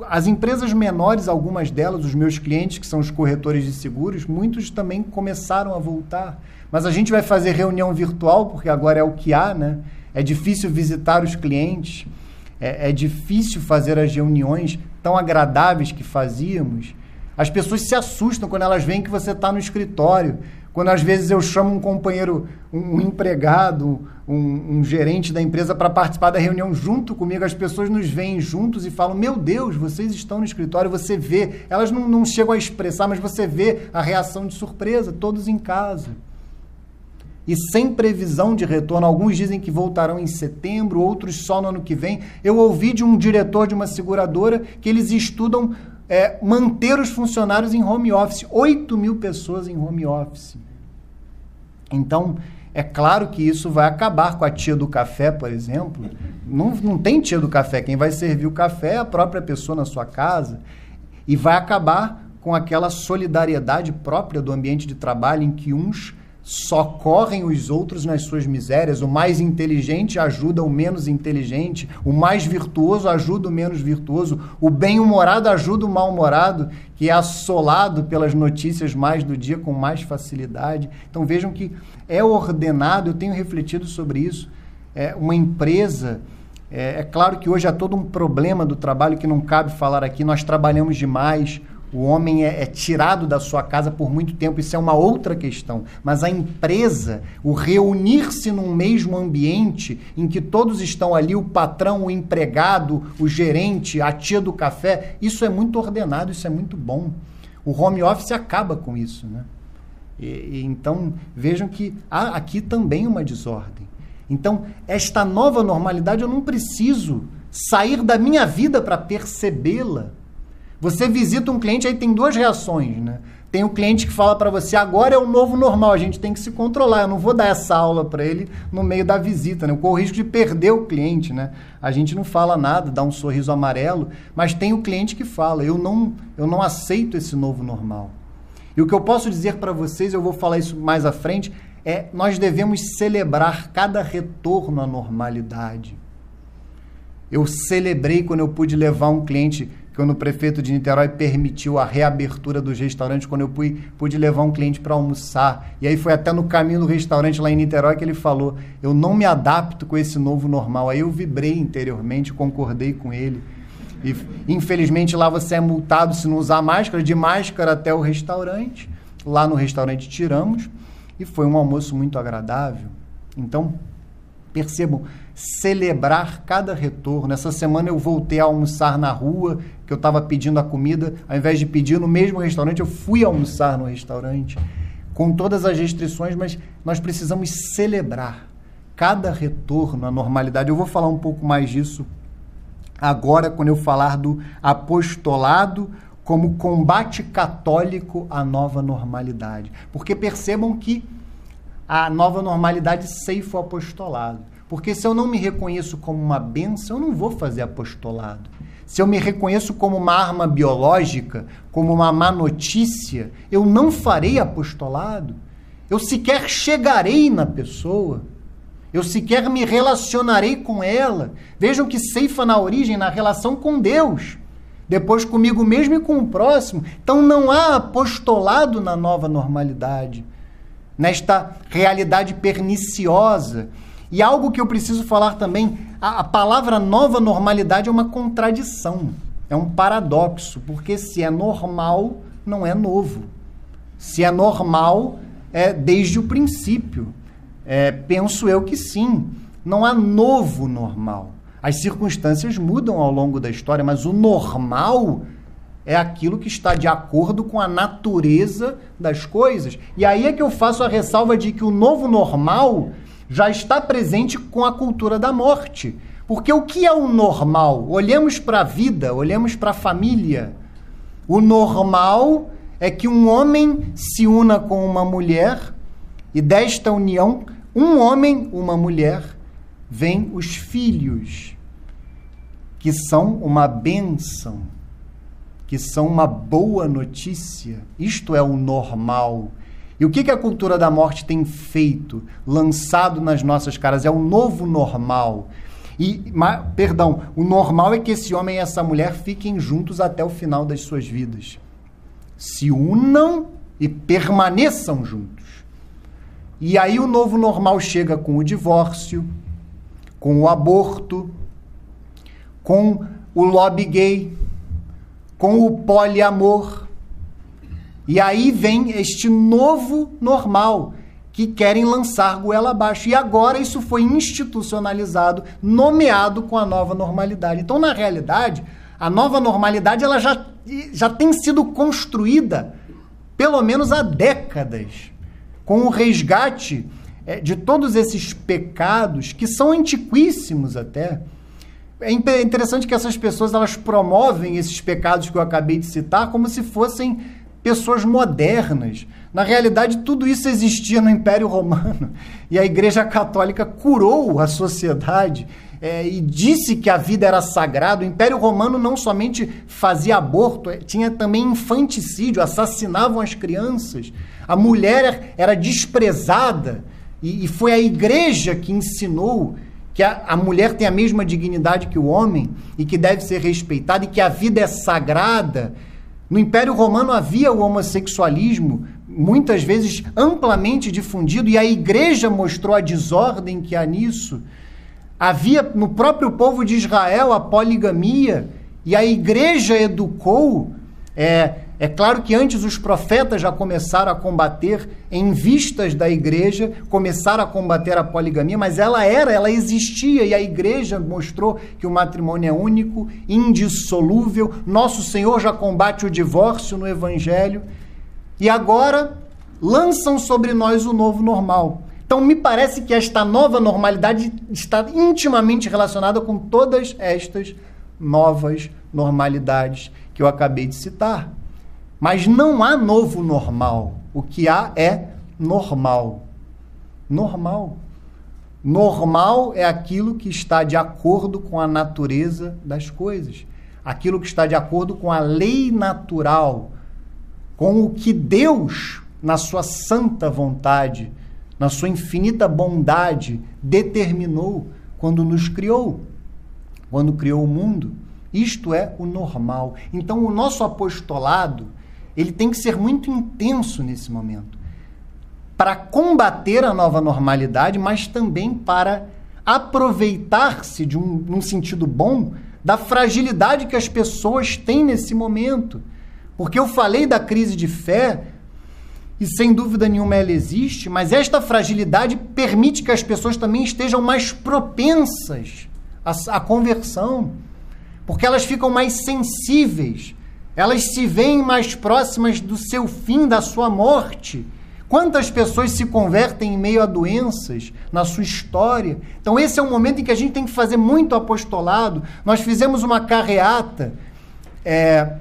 as empresas menores, algumas delas, os meus clientes, que são os corretores de seguros, muitos também começaram a voltar. Mas a gente vai fazer reunião virtual, porque agora é o que há, né? É difícil visitar os clientes, é, é difícil fazer as reuniões tão agradáveis que fazíamos. As pessoas se assustam quando elas veem que você está no escritório. Quando às vezes eu chamo um companheiro, um, empregado, um, um, gerente da empresa para participar da reunião junto comigo, as pessoas nos veem juntos e falam: Meu Deus, vocês estão no escritório, você vê. Elas não, não chegam a expressar, mas você vê a reação de surpresa, todos em casa. E sem previsão de retorno, alguns dizem que voltarão em setembro, outros só no ano que vem. Eu ouvi de um diretor de uma seguradora que eles estudam é, manter os funcionários em home office. 8 mil pessoas em home office. Então, é claro que isso vai acabar com a tia do café, por exemplo. Não, não tem tia do café. Quem vai servir o café é a própria pessoa na sua casa. E vai acabar com aquela solidariedade própria do ambiente de trabalho em que uns socorrem os outros nas suas misérias. O mais inteligente ajuda o menos inteligente, o mais virtuoso ajuda o menos virtuoso, o bem-humorado ajuda o mal-humorado, que é assolado pelas notícias mais do dia com mais facilidade. Então vejam que é ordenado, eu tenho refletido sobre isso. É uma empresa. É, é claro que hoje há todo um problema do trabalho que não cabe falar aqui. Nós trabalhamos demais, o homem é, é, tirado da sua casa por muito tempo, isso é uma outra questão. Mas a empresa, o reunir-se num mesmo ambiente em que todos estão ali, o patrão, o empregado, o gerente, a tia do café, isso é muito ordenado, isso é muito bom. O home office acaba com isso. Né? E, e, então, vejam que há aqui também uma desordem. Então, esta nova normalidade eu não preciso sair da minha vida para percebê-la você visita um cliente, aí tem duas reações, né? Tem o um cliente que fala para você, agora é o novo normal, a gente tem que se controlar. Eu não vou dar essa aula para ele no meio da visita, né? Eu corro o risco de perder o cliente, né? A gente não fala nada, dá um sorriso amarelo, mas tem o cliente que fala, eu não, eu não aceito esse novo normal. E o que eu posso dizer para vocês, eu vou falar isso mais à frente, é nós devemos celebrar cada retorno à normalidade. Eu celebrei quando eu pude levar um cliente quando o prefeito de Niterói permitiu a reabertura dos restaurantes, quando eu pude, pude levar um cliente para almoçar. E aí foi até no caminho do restaurante lá em Niterói que ele falou: Eu não me adapto com esse novo normal. Aí eu vibrei interiormente, concordei com ele. E infelizmente lá você é multado se não usar máscara, de máscara até o restaurante. Lá no restaurante tiramos e foi um almoço muito agradável. Então, percebam, celebrar cada retorno. Essa semana eu voltei a almoçar na rua, que eu estava pedindo a comida, ao invés de pedir no mesmo restaurante, eu fui almoçar no restaurante, com todas as restrições, mas nós precisamos celebrar cada retorno à normalidade. Eu vou falar um pouco mais disso agora, quando eu falar do apostolado como combate católico à nova normalidade. Porque percebam que a nova normalidade ceifa o apostolado. Porque se eu não me reconheço como uma benção, eu não vou fazer apostolado. Se eu me reconheço como uma arma biológica, como uma má notícia, eu não farei apostolado. Eu sequer chegarei na pessoa. Eu sequer me relacionarei com ela. Vejam que ceifa na origem, na relação com Deus. Depois comigo mesmo e com o próximo. Então não há apostolado na nova normalidade, nesta realidade perniciosa. E algo que eu preciso falar também: a, a palavra nova normalidade é uma contradição, é um paradoxo, porque se é normal, não é novo. Se é normal, é desde o princípio. É, penso eu que sim. Não há novo normal. As circunstâncias mudam ao longo da história, mas o normal é aquilo que está de acordo com a natureza das coisas. E aí é que eu faço a ressalva de que o novo normal já está presente com a cultura da morte. Porque o que é o normal? Olhemos para a vida, olhemos para a família. O normal é que um homem se una com uma mulher e desta união, um homem, uma mulher, vem os filhos, que são uma bênção, que são uma boa notícia. Isto é o normal. E o que, que a cultura da morte tem feito, lançado nas nossas caras? É o novo normal. E, perdão, o normal é que esse homem e essa mulher fiquem juntos até o final das suas vidas. Se unam e permaneçam juntos. E aí o novo normal chega com o divórcio, com o aborto, com o lobby gay, com o poliamor. E aí vem este novo normal que querem lançar goela abaixo. E agora isso foi institucionalizado, nomeado com a nova normalidade. Então, na realidade, a nova normalidade ela já, já tem sido construída pelo menos há décadas com o resgate é, de todos esses pecados que são antiquíssimos até. É interessante que essas pessoas elas promovem esses pecados que eu acabei de citar como se fossem pessoas modernas. Na realidade, tudo isso existia no Império Romano e a Igreja Católica curou a sociedade é, e disse que a vida era sagrada. O Império Romano não somente fazia aborto, é, tinha também infanticídio, assassinavam as crianças. A mulher era desprezada e, e foi a igreja que ensinou que a, a, mulher tem a mesma dignidade que o homem e que deve ser respeitada e que a vida é sagrada. No Império Romano havia o homossexualismo, muitas vezes amplamente difundido, e a igreja mostrou a desordem que há nisso. Havia no próprio povo de Israel a poligamia, e a igreja educou é, é claro que antes os profetas já começaram a combater, em vistas da igreja, começaram a combater a poligamia, mas ela era, ela existia, e a igreja mostrou que o matrimônio é único, indissolúvel. Nosso Senhor já combate o divórcio no Evangelho. E agora lançam sobre nós o novo normal. Então, me parece que esta nova normalidade está intimamente relacionada com todas estas novas normalidades que eu acabei de citar. Mas não há novo normal. O que há é normal. Normal. Normal é aquilo que está de acordo com a natureza das coisas, aquilo que está de acordo com a lei natural, com o que Deus, na sua santa vontade, na sua infinita bondade, determinou quando nos criou, quando criou o mundo. Isto é o normal. Então, o nosso apostolado ele tem que ser muito intenso nesse momento para combater a nova normalidade, mas também para aproveitar-se de um num sentido bom da fragilidade que as pessoas têm nesse momento. Porque eu falei da crise de fé e sem dúvida nenhuma ela existe, mas esta fragilidade permite que as pessoas também estejam mais propensas à, à conversão, porque elas ficam mais sensíveis elas se veem mais próximas do seu fim, da sua morte. Quantas pessoas se convertem em meio a doenças na sua história? Então, esse é um momento em que a gente tem que fazer muito apostolado. Nós fizemos uma carreata é,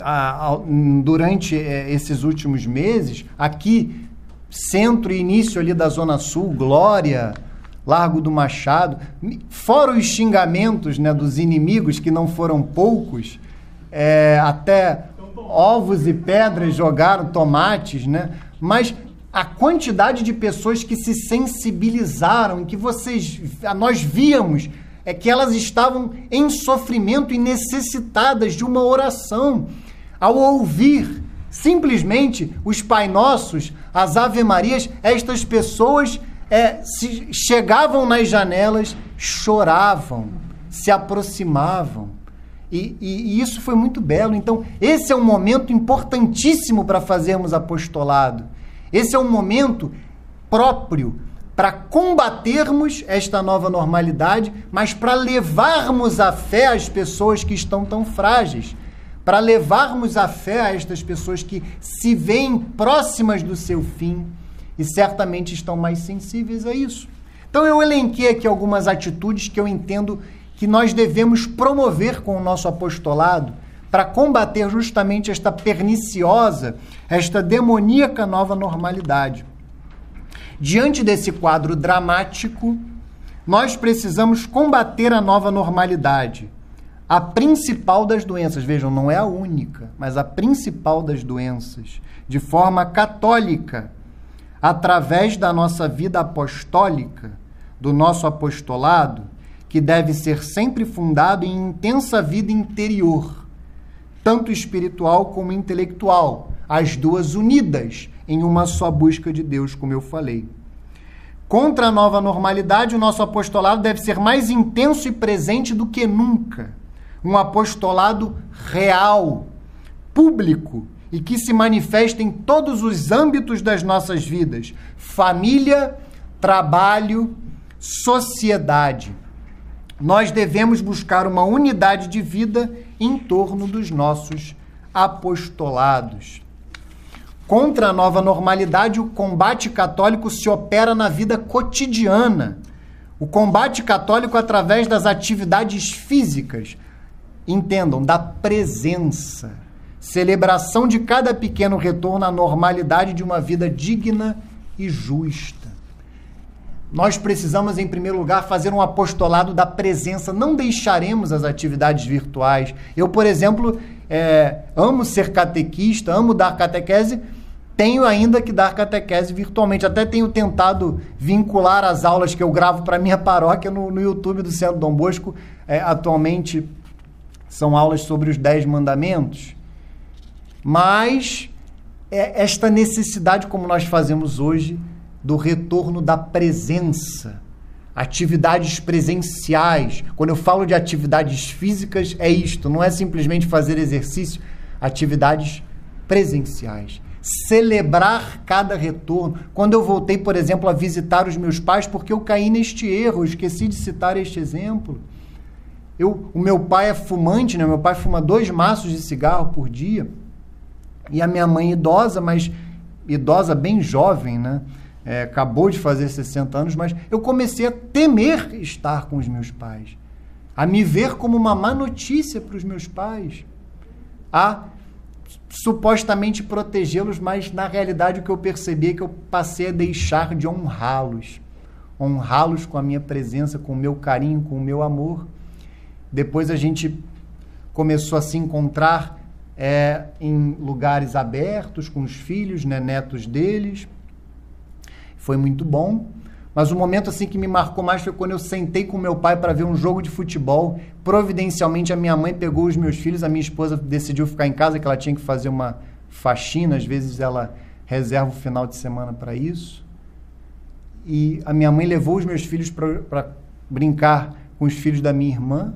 a, a, durante é, esses últimos meses, aqui, centro e início ali da Zona Sul, Glória, Largo do Machado, fora os xingamentos né, dos inimigos, que não foram poucos é, até ovos e pedras jogaram, tomates, né? Mas a quantidade de pessoas que se sensibilizaram, que vocês, nós víamos, é que elas estavam em sofrimento e necessitadas de uma oração. Ao ouvir simplesmente os Pai Nossos, as Ave Marias, estas pessoas é, se chegavam nas janelas, choravam, se aproximavam. E, e, e, isso foi muito belo. Então, esse é um momento importantíssimo para fazermos apostolado. Esse é um momento próprio para combatermos esta nova normalidade, mas para levarmos a fé às pessoas que estão tão frágeis, para levarmos a fé a estas pessoas que se veem próximas do seu fim e certamente estão mais sensíveis a isso. Então eu elenquei aqui algumas atitudes que eu entendo que nós devemos promover com o nosso apostolado para combater justamente esta perniciosa, esta demoníaca nova normalidade. Diante desse quadro dramático, nós precisamos combater a nova normalidade. A principal das doenças, vejam, não é a única, mas a principal das doenças, de forma católica, através da nossa vida apostólica, do nosso apostolado, que deve ser sempre fundado em intensa vida interior tanto espiritual como intelectual, as duas unidas em uma só busca de Deus, como eu falei. Contra a nova normalidade, o nosso apostolado deve ser mais intenso e presente do que nunca. Um apostolado real, público e que se manifesta em todos os âmbitos das nossas vidas: família, trabalho, sociedade. Nós devemos buscar uma unidade de vida em torno dos nossos apostolados. Contra a nova normalidade, o combate católico se opera na vida cotidiana. O combate católico através das atividades físicas, entendam, da presença, celebração de cada pequeno retorno à normalidade de uma vida digna e justa. Nós precisamos, em primeiro lugar, fazer um apostolado da presença. Não deixaremos as atividades virtuais. Eu, por exemplo, é, amo ser catequista, amo dar catequese, tenho ainda que dar catequese virtualmente. Até tenho tentado vincular as aulas que eu gravo para minha paróquia no, no, YouTube do Centro Dom Bosco. É, atualmente são aulas sobre os Dez Mandamentos. Mas é esta necessidade, como nós fazemos hoje, do retorno da presença. Atividades presenciais. Quando eu falo de atividades físicas, é isto, não é simplesmente fazer exercício, atividades presenciais. Celebrar cada retorno. Quando eu voltei, por exemplo, a visitar os meus pais, porque eu caí neste erro, eu esqueci de citar este exemplo. Eu, o meu pai é fumante, né? Meu pai fuma dois maços de cigarro por dia. E a minha mãe idosa, mas idosa bem jovem, né? É, acabou de fazer 60 anos, mas eu comecei a temer estar com os meus pais, a me ver como uma má notícia para os meus pais, a supostamente protegê-los, mas na realidade o que eu percebi é que eu passei a deixar de honrá-los, honrá-los com a minha presença, com o meu carinho, com o meu amor. Depois a gente começou a se encontrar é, em lugares abertos com os filhos, né, netos deles foi muito bom. Mas o momento assim que me marcou mais foi quando eu sentei com meu pai para ver um jogo de futebol. Providencialmente a minha mãe pegou os meus filhos, a minha esposa decidiu ficar em casa que ela tinha que fazer uma faxina, às vezes ela reserva o final de semana para isso. E a minha mãe levou os meus filhos para brincar com os filhos da minha irmã,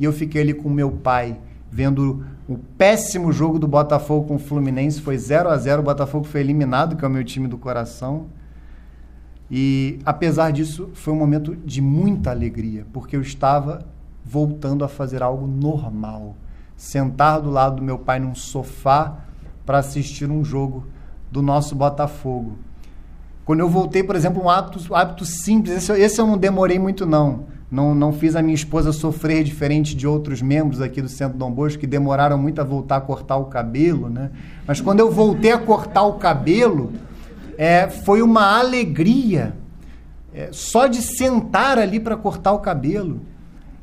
e eu fiquei ali com meu pai vendo o péssimo jogo do Botafogo com o Fluminense, foi 0 a 0, o Botafogo foi eliminado, que é o meu time do coração. E apesar disso, foi um momento de muita alegria, porque eu estava voltando a fazer algo normal. Sentar do lado do meu pai num sofá para assistir um jogo do nosso Botafogo. Quando eu voltei, por exemplo, um hábito, hábito simples, esse, esse eu não demorei muito não. não. Não fiz a minha esposa sofrer diferente de outros membros aqui do Centro Dom Bosco que demoraram muito a voltar a cortar o cabelo, né? Mas quando eu voltei a cortar o cabelo, é, foi uma alegria é, só de sentar ali para cortar o cabelo.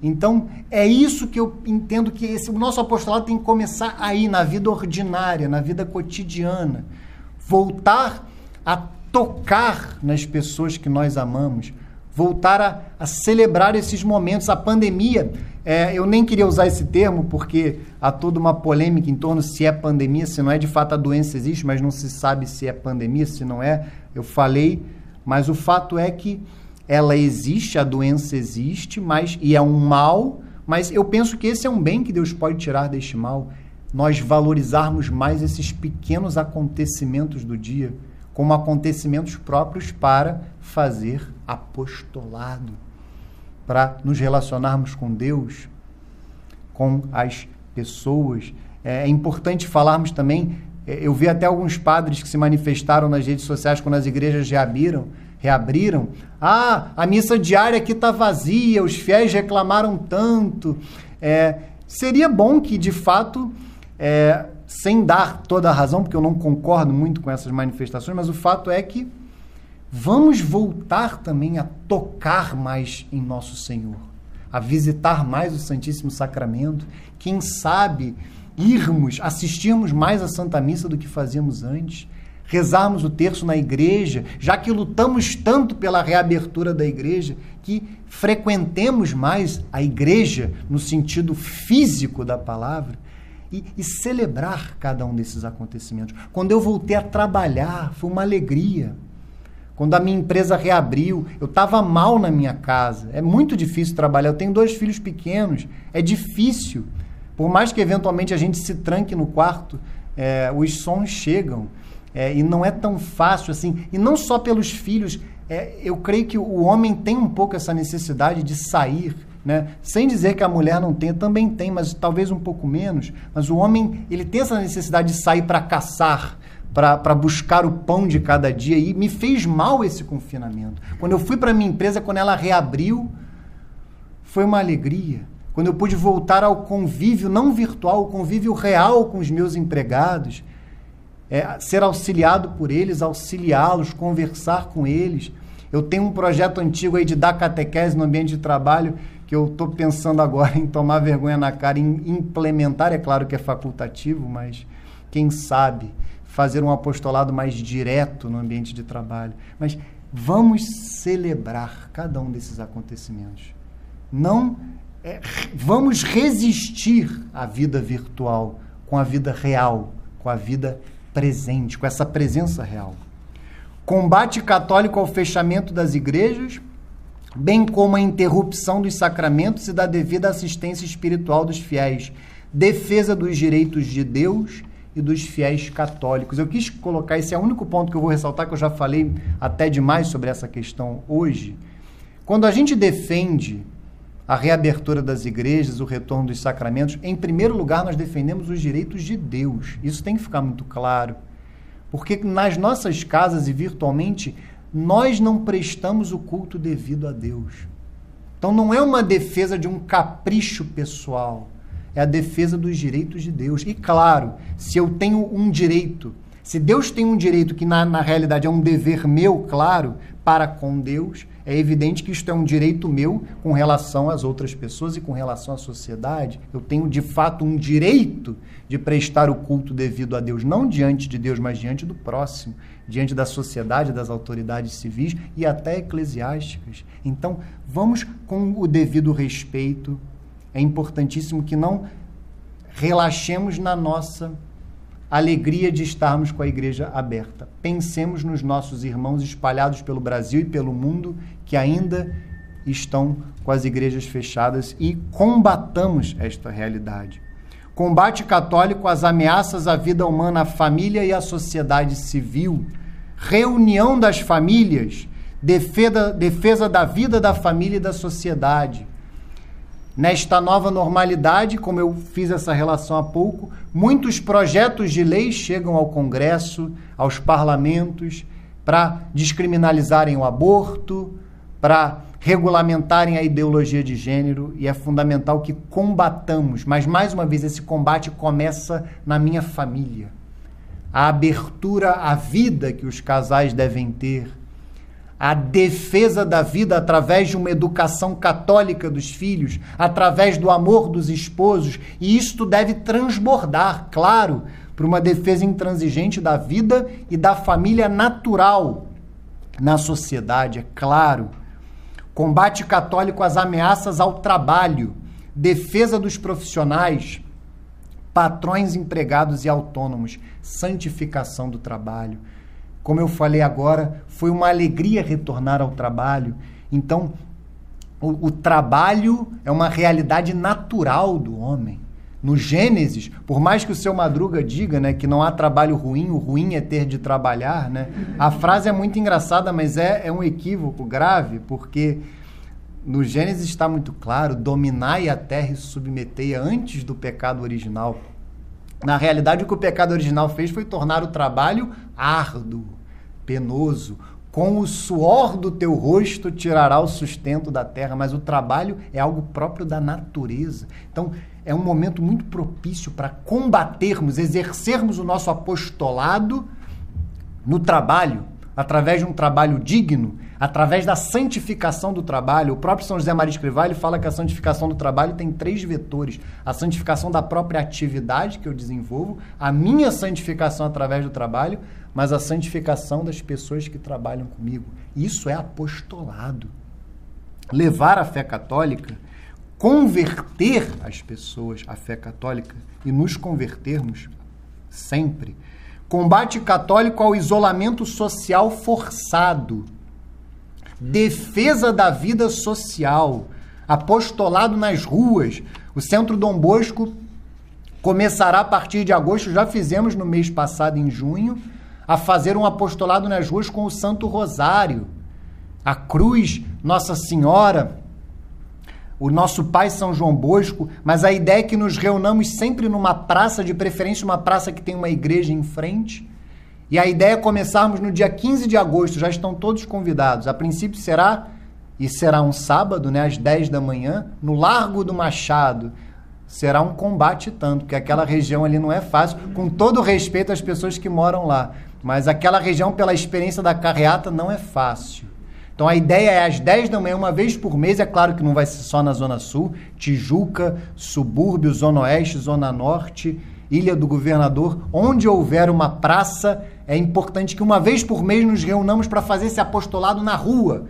Então, é isso que eu entendo que esse, o nosso apostolado tem que começar aí, na vida ordinária, na vida cotidiana. Voltar a tocar nas pessoas que nós amamos, voltar a, a celebrar esses momentos. A pandemia, é, eu nem queria usar esse termo porque há toda uma polêmica em torno se é pandemia, se não é. De fato, a doença existe, mas não se sabe se é pandemia, se não é. Eu falei, mas o fato é que ela existe, a doença existe, mas e é um mal, mas eu penso que esse é um bem que Deus pode tirar deste mal. Nós valorizarmos mais esses pequenos acontecimentos do dia como acontecimentos próprios para fazer apostolado, para nos relacionarmos com Deus, com as pessoas. É, é importante falarmos também. É, eu vi até alguns padres que se manifestaram nas redes sociais quando as igrejas reabriram, reabriram. Ah, a missa diária aqui está vazia, os fiéis reclamaram tanto. É, seria bom que, de fato, é, sem dar toda a razão, porque eu não concordo muito com essas manifestações, mas o fato é que vamos voltar também a tocar mais em nosso Senhor, a visitar mais o Santíssimo Sacramento, quem sabe irmos, assistirmos mais à Santa Missa do que fazíamos antes, rezarmos o terço na igreja, já que lutamos tanto pela reabertura da igreja, que frequentemos mais a igreja no sentido físico da palavra e, e, celebrar cada um desses acontecimentos. Quando eu voltei a trabalhar, foi uma alegria. Quando a minha empresa reabriu, eu estava mal na minha casa. É muito difícil trabalhar. Eu tenho dois filhos pequenos. É difícil. Por mais que eventualmente a gente se tranque no quarto, é, os sons chegam. É, e não é tão fácil assim. E não só pelos filhos. É, eu creio que o homem tem um pouco essa necessidade de sair, né? Sem dizer que a mulher não tem, também tem, mas talvez um pouco menos. Mas o homem ele tem essa necessidade de sair para caçar, para buscar o pão de cada dia. E me fez mal esse confinamento. Quando eu fui para minha empresa, quando ela reabriu, foi uma alegria. Quando eu pude voltar ao convívio não virtual, o convívio real com os meus empregados, é, ser auxiliado por eles, auxiliá-los, conversar com eles. Eu tenho um projeto antigo aí de dar catequese no ambiente de trabalho que eu estou pensando agora em tomar vergonha na cara, em implementar, é claro que é facultativo, mas quem sabe fazer um apostolado mais direto no ambiente de trabalho. Mas vamos celebrar cada um desses acontecimentos. Não é, vamos resistir à vida virtual com a vida real, com a vida presente, com essa presença real. Combate católico ao fechamento das igrejas bem como a interrupção dos sacramentos e da devida assistência espiritual dos fiéis, defesa dos direitos de Deus e dos fiéis católicos. Eu quis colocar, esse é o único ponto que eu vou ressaltar, que eu já falei até demais sobre essa questão hoje. Quando a gente defende a reabertura das igrejas, o retorno dos sacramentos, em primeiro lugar, nós defendemos os direitos de Deus. Isso tem que ficar muito claro. Porque nas nossas casas e virtualmente, nós não prestamos o culto devido a Deus. Então não é uma defesa de um capricho pessoal, é a defesa dos direitos de Deus. E claro, se eu tenho um direito, se Deus tem um direito que na, na realidade é um dever meu, claro, para com Deus, é evidente que isto é um direito meu com relação às outras pessoas e com relação à sociedade. Eu tenho de fato um direito de prestar o culto devido a Deus, não diante de Deus, mas diante do próximo, diante da sociedade, das autoridades civis e até eclesiásticas. Então, vamos com o devido respeito. É importantíssimo que não relaxemos na nossa alegria de estarmos com a igreja aberta. Pensemos nos nossos irmãos espalhados pelo Brasil e pelo mundo que ainda estão com as igrejas fechadas e combatamos esta realidade. Combate católico às ameaças à vida humana, à família e à sociedade civil. Reunião das famílias, defesa, defesa da vida da família e da sociedade Nesta nova normalidade, como eu fiz essa relação há pouco, muitos projetos de lei chegam ao Congresso, aos parlamentos, para descriminalizarem o aborto, para regulamentarem a ideologia de gênero, e é fundamental que combatamos, mas mais uma vez, esse combate começa na minha família. A abertura à vida que os casais devem ter, a defesa da vida através de uma educação católica dos filhos, através do amor dos esposos, e isto deve transbordar, claro, para uma defesa intransigente da vida e da família natural, na sociedade, é claro. Combate católico às ameaças ao trabalho, defesa dos profissionais, patrões empregados e autônomos, santificação do trabalho. Como eu falei agora, foi uma alegria retornar ao trabalho. Então, o, o trabalho é uma realidade natural do homem. No Gênesis, por mais que o seu Madruga diga né, que não há trabalho ruim, o ruim é ter de trabalhar, né, a frase é muito engraçada, mas é, é um equívoco grave, porque no Gênesis está muito claro: dominai a terra e submetei-a antes do pecado original. Na realidade, o que o pecado original fez foi tornar o trabalho árduo, penoso, com o suor do teu rosto tirará o sustento da terra, mas o trabalho é algo próprio da natureza. Então, é um momento muito propício para combatermos, exercermos o nosso apostolado no trabalho, através de um trabalho digno, através da santificação do trabalho. O próprio São José Maria Escrivá, ele fala que a santificação do trabalho tem três vetores: a santificação da própria atividade que eu desenvolvo, a minha santificação através do trabalho, mas a santificação das pessoas que trabalham comigo. Isso é apostolado. Levar a fé católica, converter as pessoas à fé católica e nos convertermos sempre. Combate católico ao isolamento social forçado. Defesa da vida social. Apostolado nas ruas. O Centro Dom Bosco começará a partir de agosto, já fizemos no mês passado, em junho a fazer um apostolado nas ruas com o Santo Rosário, a cruz, Nossa Senhora, o nosso Pai São João Bosco, mas a ideia é que nos reunamos sempre numa praça, de preferência uma praça que tem uma igreja em frente. E a ideia é começarmos no dia 15 de agosto, já estão todos convidados. A princípio será, e será um sábado, né, às 10 da manhã, no Largo do Machado. Será um combate tanto, porque aquela região ali não é fácil, com todo respeito às pessoas que moram lá. Mas aquela região, pela experiência da carreata, não é fácil. Então a ideia é às 10 da manhã, uma vez por mês, é claro que não vai ser só na Zona Sul, Tijuca, subúrbio, Zona Oeste, Zona Norte, Ilha do Governador, onde houver uma praça, é importante que uma vez por mês nos reunamos para fazer esse apostolado na rua.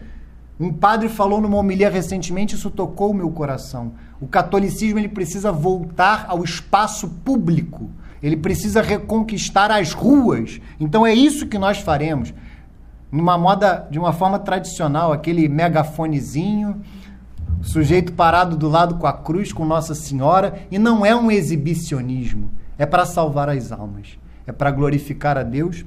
Um padre falou numa homilia recentemente, isso tocou o meu coração. O catolicismo ele precisa voltar ao espaço público. Ele precisa reconquistar as ruas. Então é isso que nós faremos. Numa moda, de uma forma tradicional, aquele megafonezinho, sujeito parado do lado com a cruz, com Nossa Senhora, e não é um exibicionismo, é para salvar as almas, é para glorificar a Deus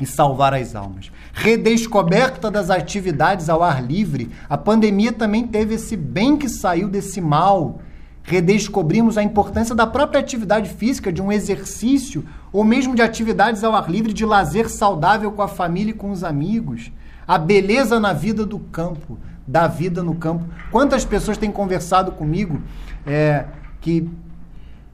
e salvar as almas. Redescoberta das atividades ao ar livre, a pandemia também teve esse bem que saiu desse mal redescobrimos a importância da própria atividade física, de um exercício, ou mesmo de atividades ao ar livre, de lazer saudável com a família e com os amigos. A beleza na vida do campo, da vida no campo. Quantas pessoas têm conversado comigo é, que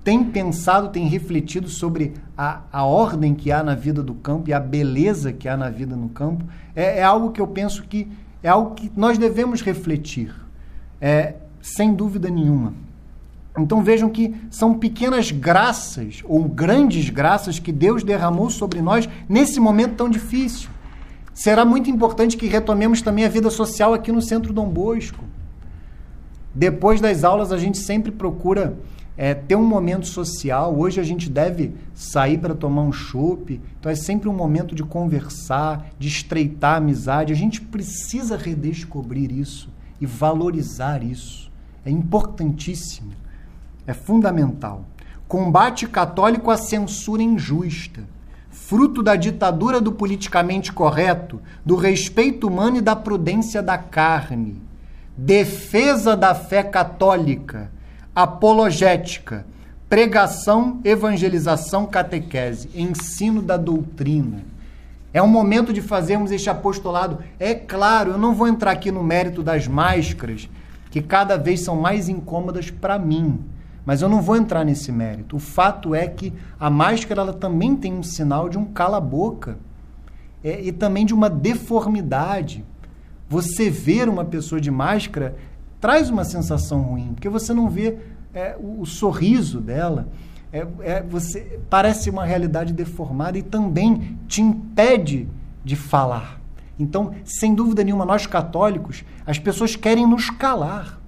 têm pensado, têm refletido sobre a, a ordem que há na vida do campo e a beleza que há na vida no campo? É, é algo que eu penso que é algo que nós devemos refletir, é, sem dúvida nenhuma. Então vejam que são pequenas graças ou grandes graças que Deus derramou sobre nós nesse momento tão difícil. Será muito importante que retomemos também a vida social aqui no Centro Dom Bosco. Depois das aulas, a gente sempre procura é, ter um momento social. Hoje a gente deve sair para tomar um chopp. Então é sempre um momento de conversar, de estreitar a amizade. A gente precisa redescobrir isso e valorizar isso. É importantíssimo é fundamental. Combate católico à censura injusta, fruto da ditadura do politicamente correto, do respeito humano e da prudência da carne. Defesa da fé católica, apologética, pregação, evangelização, catequese, ensino da doutrina. É um momento de fazermos este apostolado. É claro, eu não vou entrar aqui no mérito das máscaras, que cada vez são mais incômodas para mim. Mas eu não vou entrar nesse mérito. O fato é que a máscara ela também tem um sinal de um cala-boca é, e também de uma deformidade. Você ver uma pessoa de máscara traz uma sensação ruim, porque você não vê é, o, o, sorriso dela. É, é, você parece uma realidade deformada e também te impede de falar. Então, sem dúvida nenhuma, nós católicos, as pessoas querem nos calar.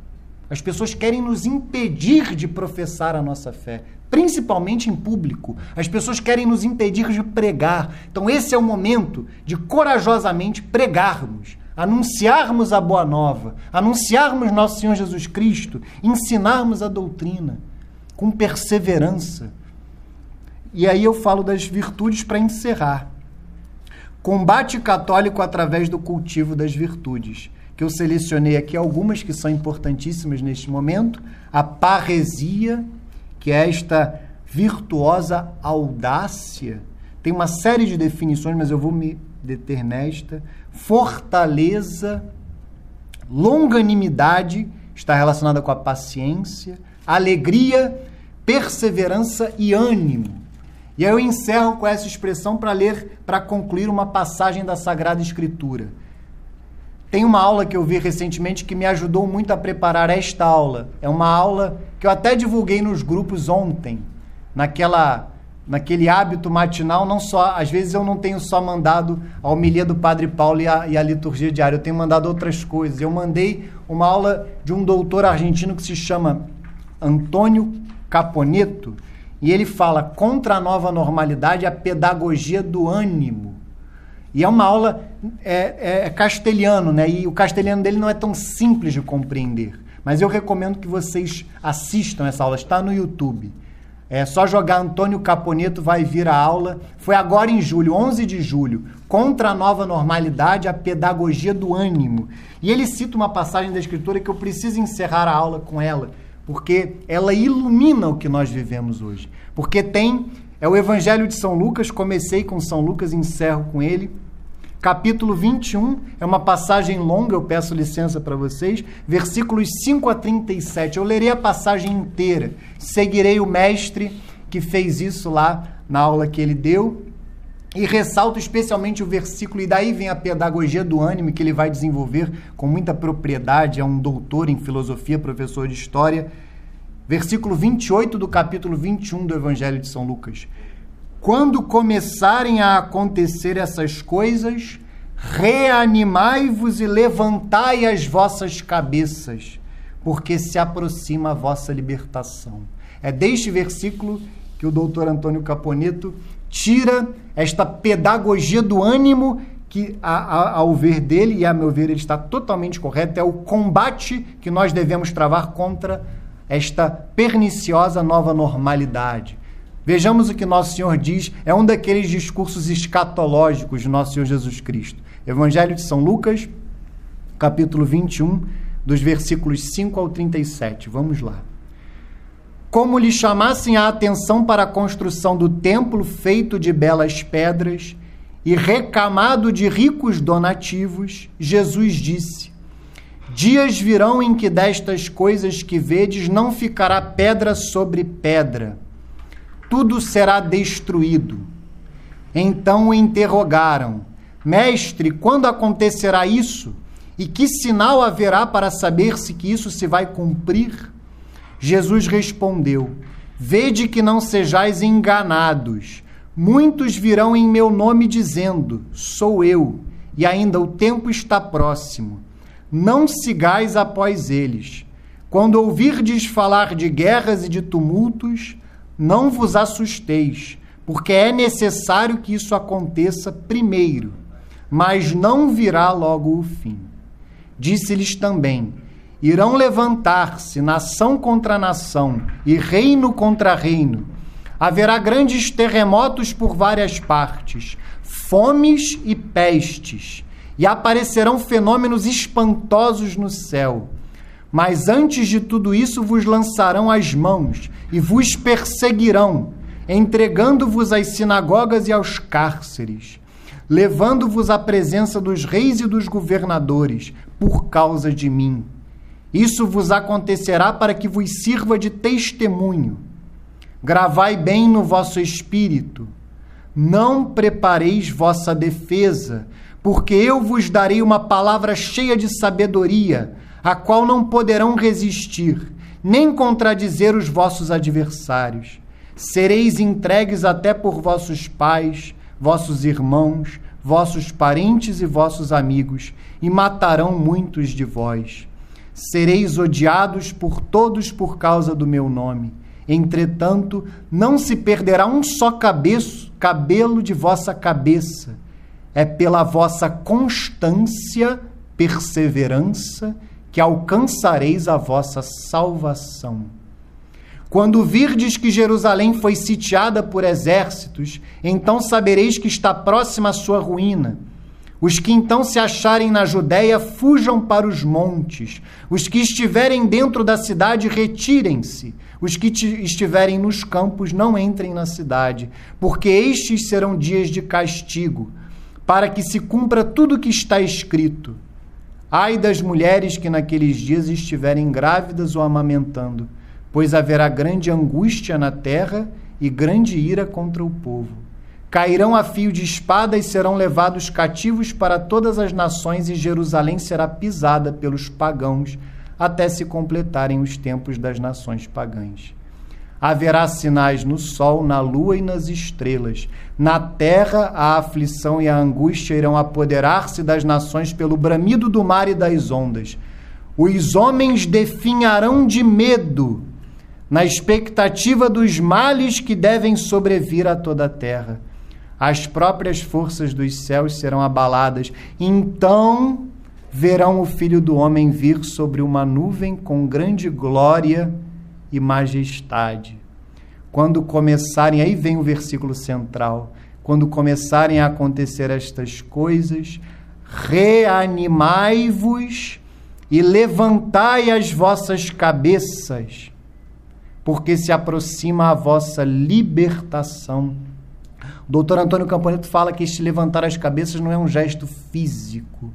As pessoas querem nos impedir de professar a nossa fé, principalmente em público. As pessoas querem nos impedir de pregar. Então, esse é o momento de corajosamente pregarmos, anunciarmos a boa nova, anunciarmos nosso Senhor Jesus Cristo, ensinarmos a doutrina com perseverança. E aí eu falo das virtudes para encerrar. Combate católico através do cultivo das virtudes que eu selecionei aqui algumas que são importantíssimas neste momento. A parresia, que é esta virtuosa audácia. Tem uma série de definições, mas eu vou me deter nesta. Fortaleza, longanimidade, está relacionada com a paciência, alegria, perseverança e ânimo. E aí eu encerro com essa expressão para ler, para concluir uma passagem da Sagrada Escritura. Tem uma aula que eu vi recentemente que me ajudou muito a preparar esta aula. É uma aula que eu até divulguei nos grupos ontem, naquela naquele hábito matinal, não só, às vezes eu não tenho só mandado a homilia do Padre Paulo e a, e a liturgia diária, eu tenho mandado outras coisas. Eu mandei uma aula de um doutor argentino que se chama Antônio Caponeto, e ele fala contra a nova normalidade a pedagogia do ânimo. E é uma aula é, é, é, castelhano, né? E o castelhano dele não é tão simples de compreender. Mas eu recomendo que vocês assistam essa aula. Está no YouTube. É só jogar Antônio Caponeto, vai vir a aula. Foi agora em julho, 11 de julho, contra a nova normalidade, a pedagogia do ânimo. E ele cita uma passagem da Escritura que eu preciso encerrar a aula com ela, porque ela ilumina o que nós vivemos hoje. Porque tem, é o Evangelho de São Lucas, comecei com São Lucas encerro com ele capítulo 21, é uma passagem longa, eu peço licença para vocês, versículos 5 a 37. Eu lerei a passagem inteira, seguirei o mestre que fez isso lá na aula que ele deu. E ressalto especialmente o versículo, e daí vem a pedagogia do ânimo que ele vai desenvolver com muita propriedade, é um doutor em filosofia, professor de história. Versículo 28 do capítulo 21 do Evangelho de São Lucas. Quando começarem a acontecer essas coisas, reanimai-vos e levantai as vossas cabeças, porque se aproxima a vossa libertação. É deste versículo que o doutor Antônio Caponeto tira esta pedagogia do ânimo que, a, a, ao ver dele, e a meu ver ele está totalmente correto, é o combate que nós devemos travar contra esta perniciosa nova normalidade. Vejamos o que Nosso Senhor diz, é um daqueles discursos escatológicos de Nosso Senhor Jesus Cristo. Evangelho de São Lucas, capítulo 21, dos versículos 5 ao 37. Vamos lá. Como lhe chamassem a atenção para a construção do templo feito de belas pedras e recamado de ricos donativos, Jesus disse: Dias virão em que destas coisas que vedes não ficará pedra sobre pedra tudo será destruído. Então o interrogaram: Mestre, quando acontecerá isso? E que sinal haverá para saber se que isso se vai cumprir? Jesus respondeu: Vede que não sejais enganados. Muitos virão em meu nome dizendo: Sou eu, e ainda o tempo está próximo. Não sigais após eles. Quando ouvirdes falar de guerras e de tumultos, não vos assusteis, porque é necessário que isso aconteça primeiro, mas não virá logo o fim. Disse-lhes também: irão levantar-se nação contra nação e reino contra reino. Haverá grandes terremotos por várias partes, fomes e pestes, e aparecerão fenômenos espantosos no céu mas antes de tudo isso vos lançarão as mãos e vos perseguirão, entregando-vos às sinagogas e aos cárceres, levando-vos à presença dos reis e dos governadores, por causa de mim. Isso vos acontecerá para que vos sirva de testemunho. Gravai bem no vosso espírito. Não prepareis vossa defesa, porque eu vos darei uma palavra cheia de sabedoria a qual não poderão resistir, nem contradizer os vossos adversários. Sereis entregues até por vossos pais, vossos irmãos, vossos parentes e vossos amigos, e matarão muitos de vós. Sereis odiados por todos por causa do meu nome. Entretanto, não se perderá um só cabeço, cabelo de vossa cabeça. É pela vossa constância, perseverança, que alcançareis a vossa salvação. Quando virdes que Jerusalém foi sitiada por exércitos, então sabereis que está próxima a sua ruína. Os que então se acharem na Judéia, fujam para os montes. Os que estiverem dentro da cidade, retirem-se. Os que estiverem nos campos, não entrem na cidade, porque estes serão dias de castigo, para que se cumpra tudo o que está escrito. Ai das mulheres que naqueles dias estiverem grávidas ou amamentando pois haverá grande angústia na terra e grande ira contra o povo. Cairão a fio de espada e serão levados cativos para todas as nações, e Jerusalém será pisada pelos pagãos até se completarem os tempos das nações pagãs. Haverá sinais no sol, na lua e nas estrelas. Na terra, a aflição e a angústia irão apoderar-se das nações pelo bramido do mar e das ondas. Os homens definharão de medo na expectativa dos males que devem sobrevir a toda a terra. As próprias forças dos céus serão abaladas. Então verão o Filho do Homem vir sobre uma nuvem com grande glória e majestade. Quando começarem, aí vem o versículo central. Quando começarem a acontecer estas coisas, reanimai-vos e levantai as vossas cabeças porque se aproxima a vossa libertação. O doutor Antônio Camponeto fala que este levantar as cabeças não é um gesto físico,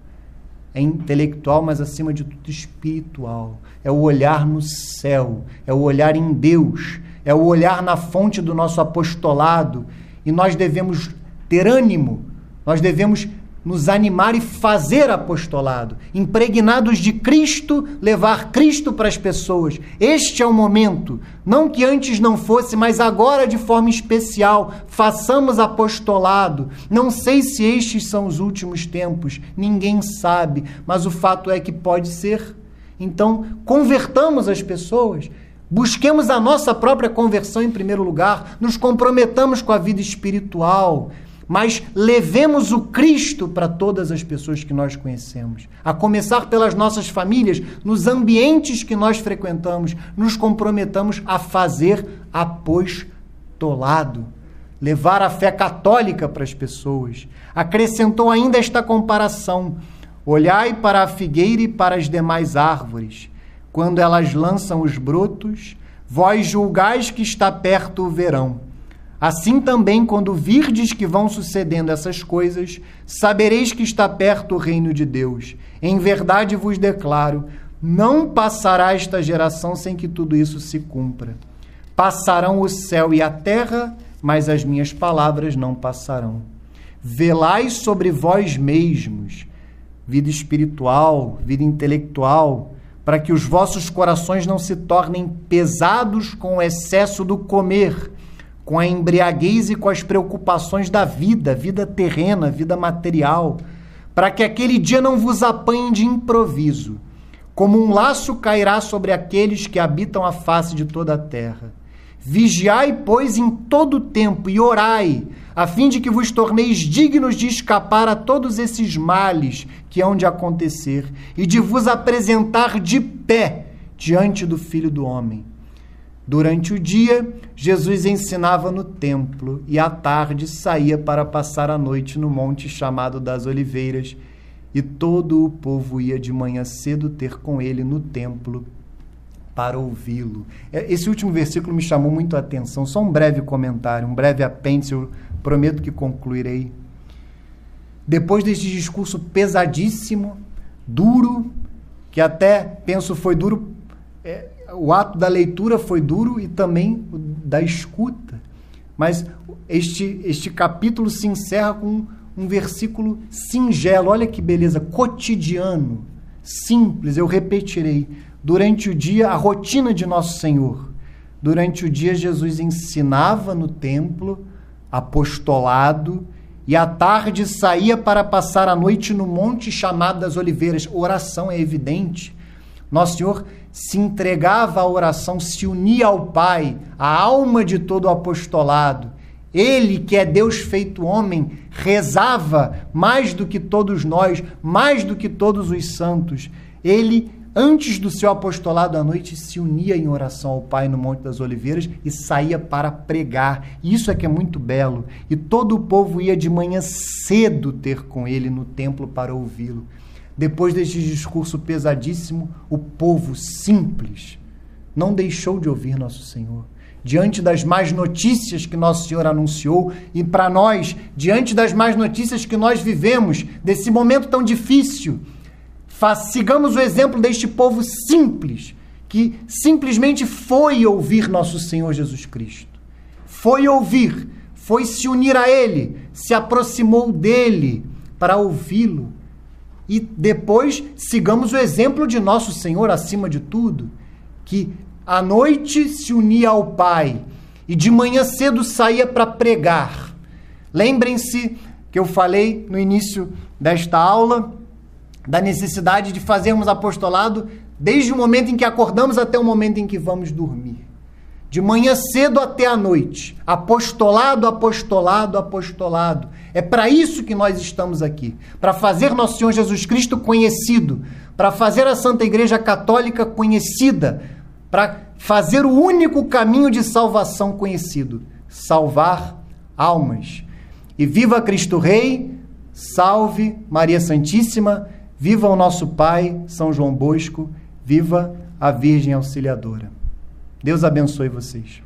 é intelectual, mas acima de tudo espiritual. É o olhar no céu, é o olhar em Deus, é o olhar na fonte do nosso apostolado. E nós devemos ter ânimo, nós devemos nos animar e fazer apostolado, impregnados de Cristo, levar Cristo para as pessoas. Este é o momento, não que antes não fosse, mas agora de forma especial, façamos apostolado. Não sei se estes são os últimos tempos, ninguém sabe, mas o fato é que pode ser. Então, convertamos as pessoas. Busquemos a nossa própria conversão em primeiro lugar, nos comprometamos com a vida espiritual, mas levemos o Cristo para todas as pessoas que nós conhecemos. A começar pelas nossas famílias, nos ambientes que nós frequentamos, nos comprometamos a fazer apostolado, levar a fé católica para as pessoas. Acrescentou ainda esta comparação: olhai para a figueira e para as demais árvores. Quando elas lançam os brotos, vós julgais que está perto o verão. Assim também, quando virdes que vão sucedendo essas coisas, sabereis que está perto o reino de Deus. Em verdade vos declaro: não passará esta geração sem que tudo isso se cumpra. Passarão o céu e a terra, mas as minhas palavras não passarão. Velai sobre vós mesmos, vida espiritual, vida intelectual, para que os vossos corações não se tornem pesados com o excesso do comer com a embriaguez e com as preocupações da vida, vida terrena, vida material, para que aquele dia não vos apanhe de improviso, como um laço cairá sobre aqueles que habitam a face de toda a terra. Vigiai, pois, em todo o tempo e orai, a fim de que vos torneis dignos de escapar a todos esses males que hão de acontecer e de vos apresentar de pé diante do Filho do Homem. Durante o dia, Jesus ensinava no templo e à tarde saía para passar a noite no monte chamado das Oliveiras, e todo o povo ia de manhã cedo ter com ele no templo para ouvi-lo. É, esse último versículo me chamou muito a atenção. Só um breve comentário, um breve apêndice, eu prometo que concluirei. Depois deste discurso pesadíssimo, duro, que até penso foi duro é, o ato da leitura foi duro e também da escuta. Mas este, este capítulo se encerra com um versículo singelo, olha que beleza, cotidiano, simples, eu repetirei. Durante o dia, a rotina de Nosso Senhor. Durante o dia, Jesus ensinava no templo, apostolado, e à tarde saía para passar a noite no monte chamado das Oliveiras. Oração é evidente. Nosso Senhor se entregava à oração, se unia ao Pai, a alma de todo o apostolado. Ele, que é Deus feito homem, rezava mais do que todos nós, mais do que todos os santos. Ele antes do seu apostolado à noite, se unia em oração ao Pai no Monte das Oliveiras e saía para pregar. Isso é que é muito belo. E todo o povo ia de manhã cedo ter com ele no templo para ouvi-lo. Depois deste discurso pesadíssimo, o povo simples não deixou de ouvir Nosso Senhor. Diante das más notícias que Nosso Senhor anunciou, e para nós, diante das más notícias que nós vivemos, desse momento tão difícil, sigamos o exemplo deste povo simples, que simplesmente foi ouvir nosso Senhor Jesus Cristo. Foi ouvir, foi se unir a Ele, se aproximou dele para ouvi-lo. E depois sigamos o exemplo de nosso Senhor acima de tudo, que à noite se unia ao Pai e de manhã cedo saía para pregar. Lembrem-se que eu falei no início desta aula da necessidade de fazermos apostolado desde o momento em que acordamos até o momento em que vamos dormir. De manhã cedo até a noite. Apostolado, apostolado, apostolado. É para isso que nós estamos aqui. Para fazer nosso Senhor Jesus Cristo conhecido. Para fazer a Santa Igreja Católica conhecida. Para fazer o único caminho de salvação conhecido: salvar almas. E viva Cristo Rei, salve Maria Santíssima Viva o nosso Pai, São João Bosco, viva a Virgem Auxiliadora. Deus abençoe vocês.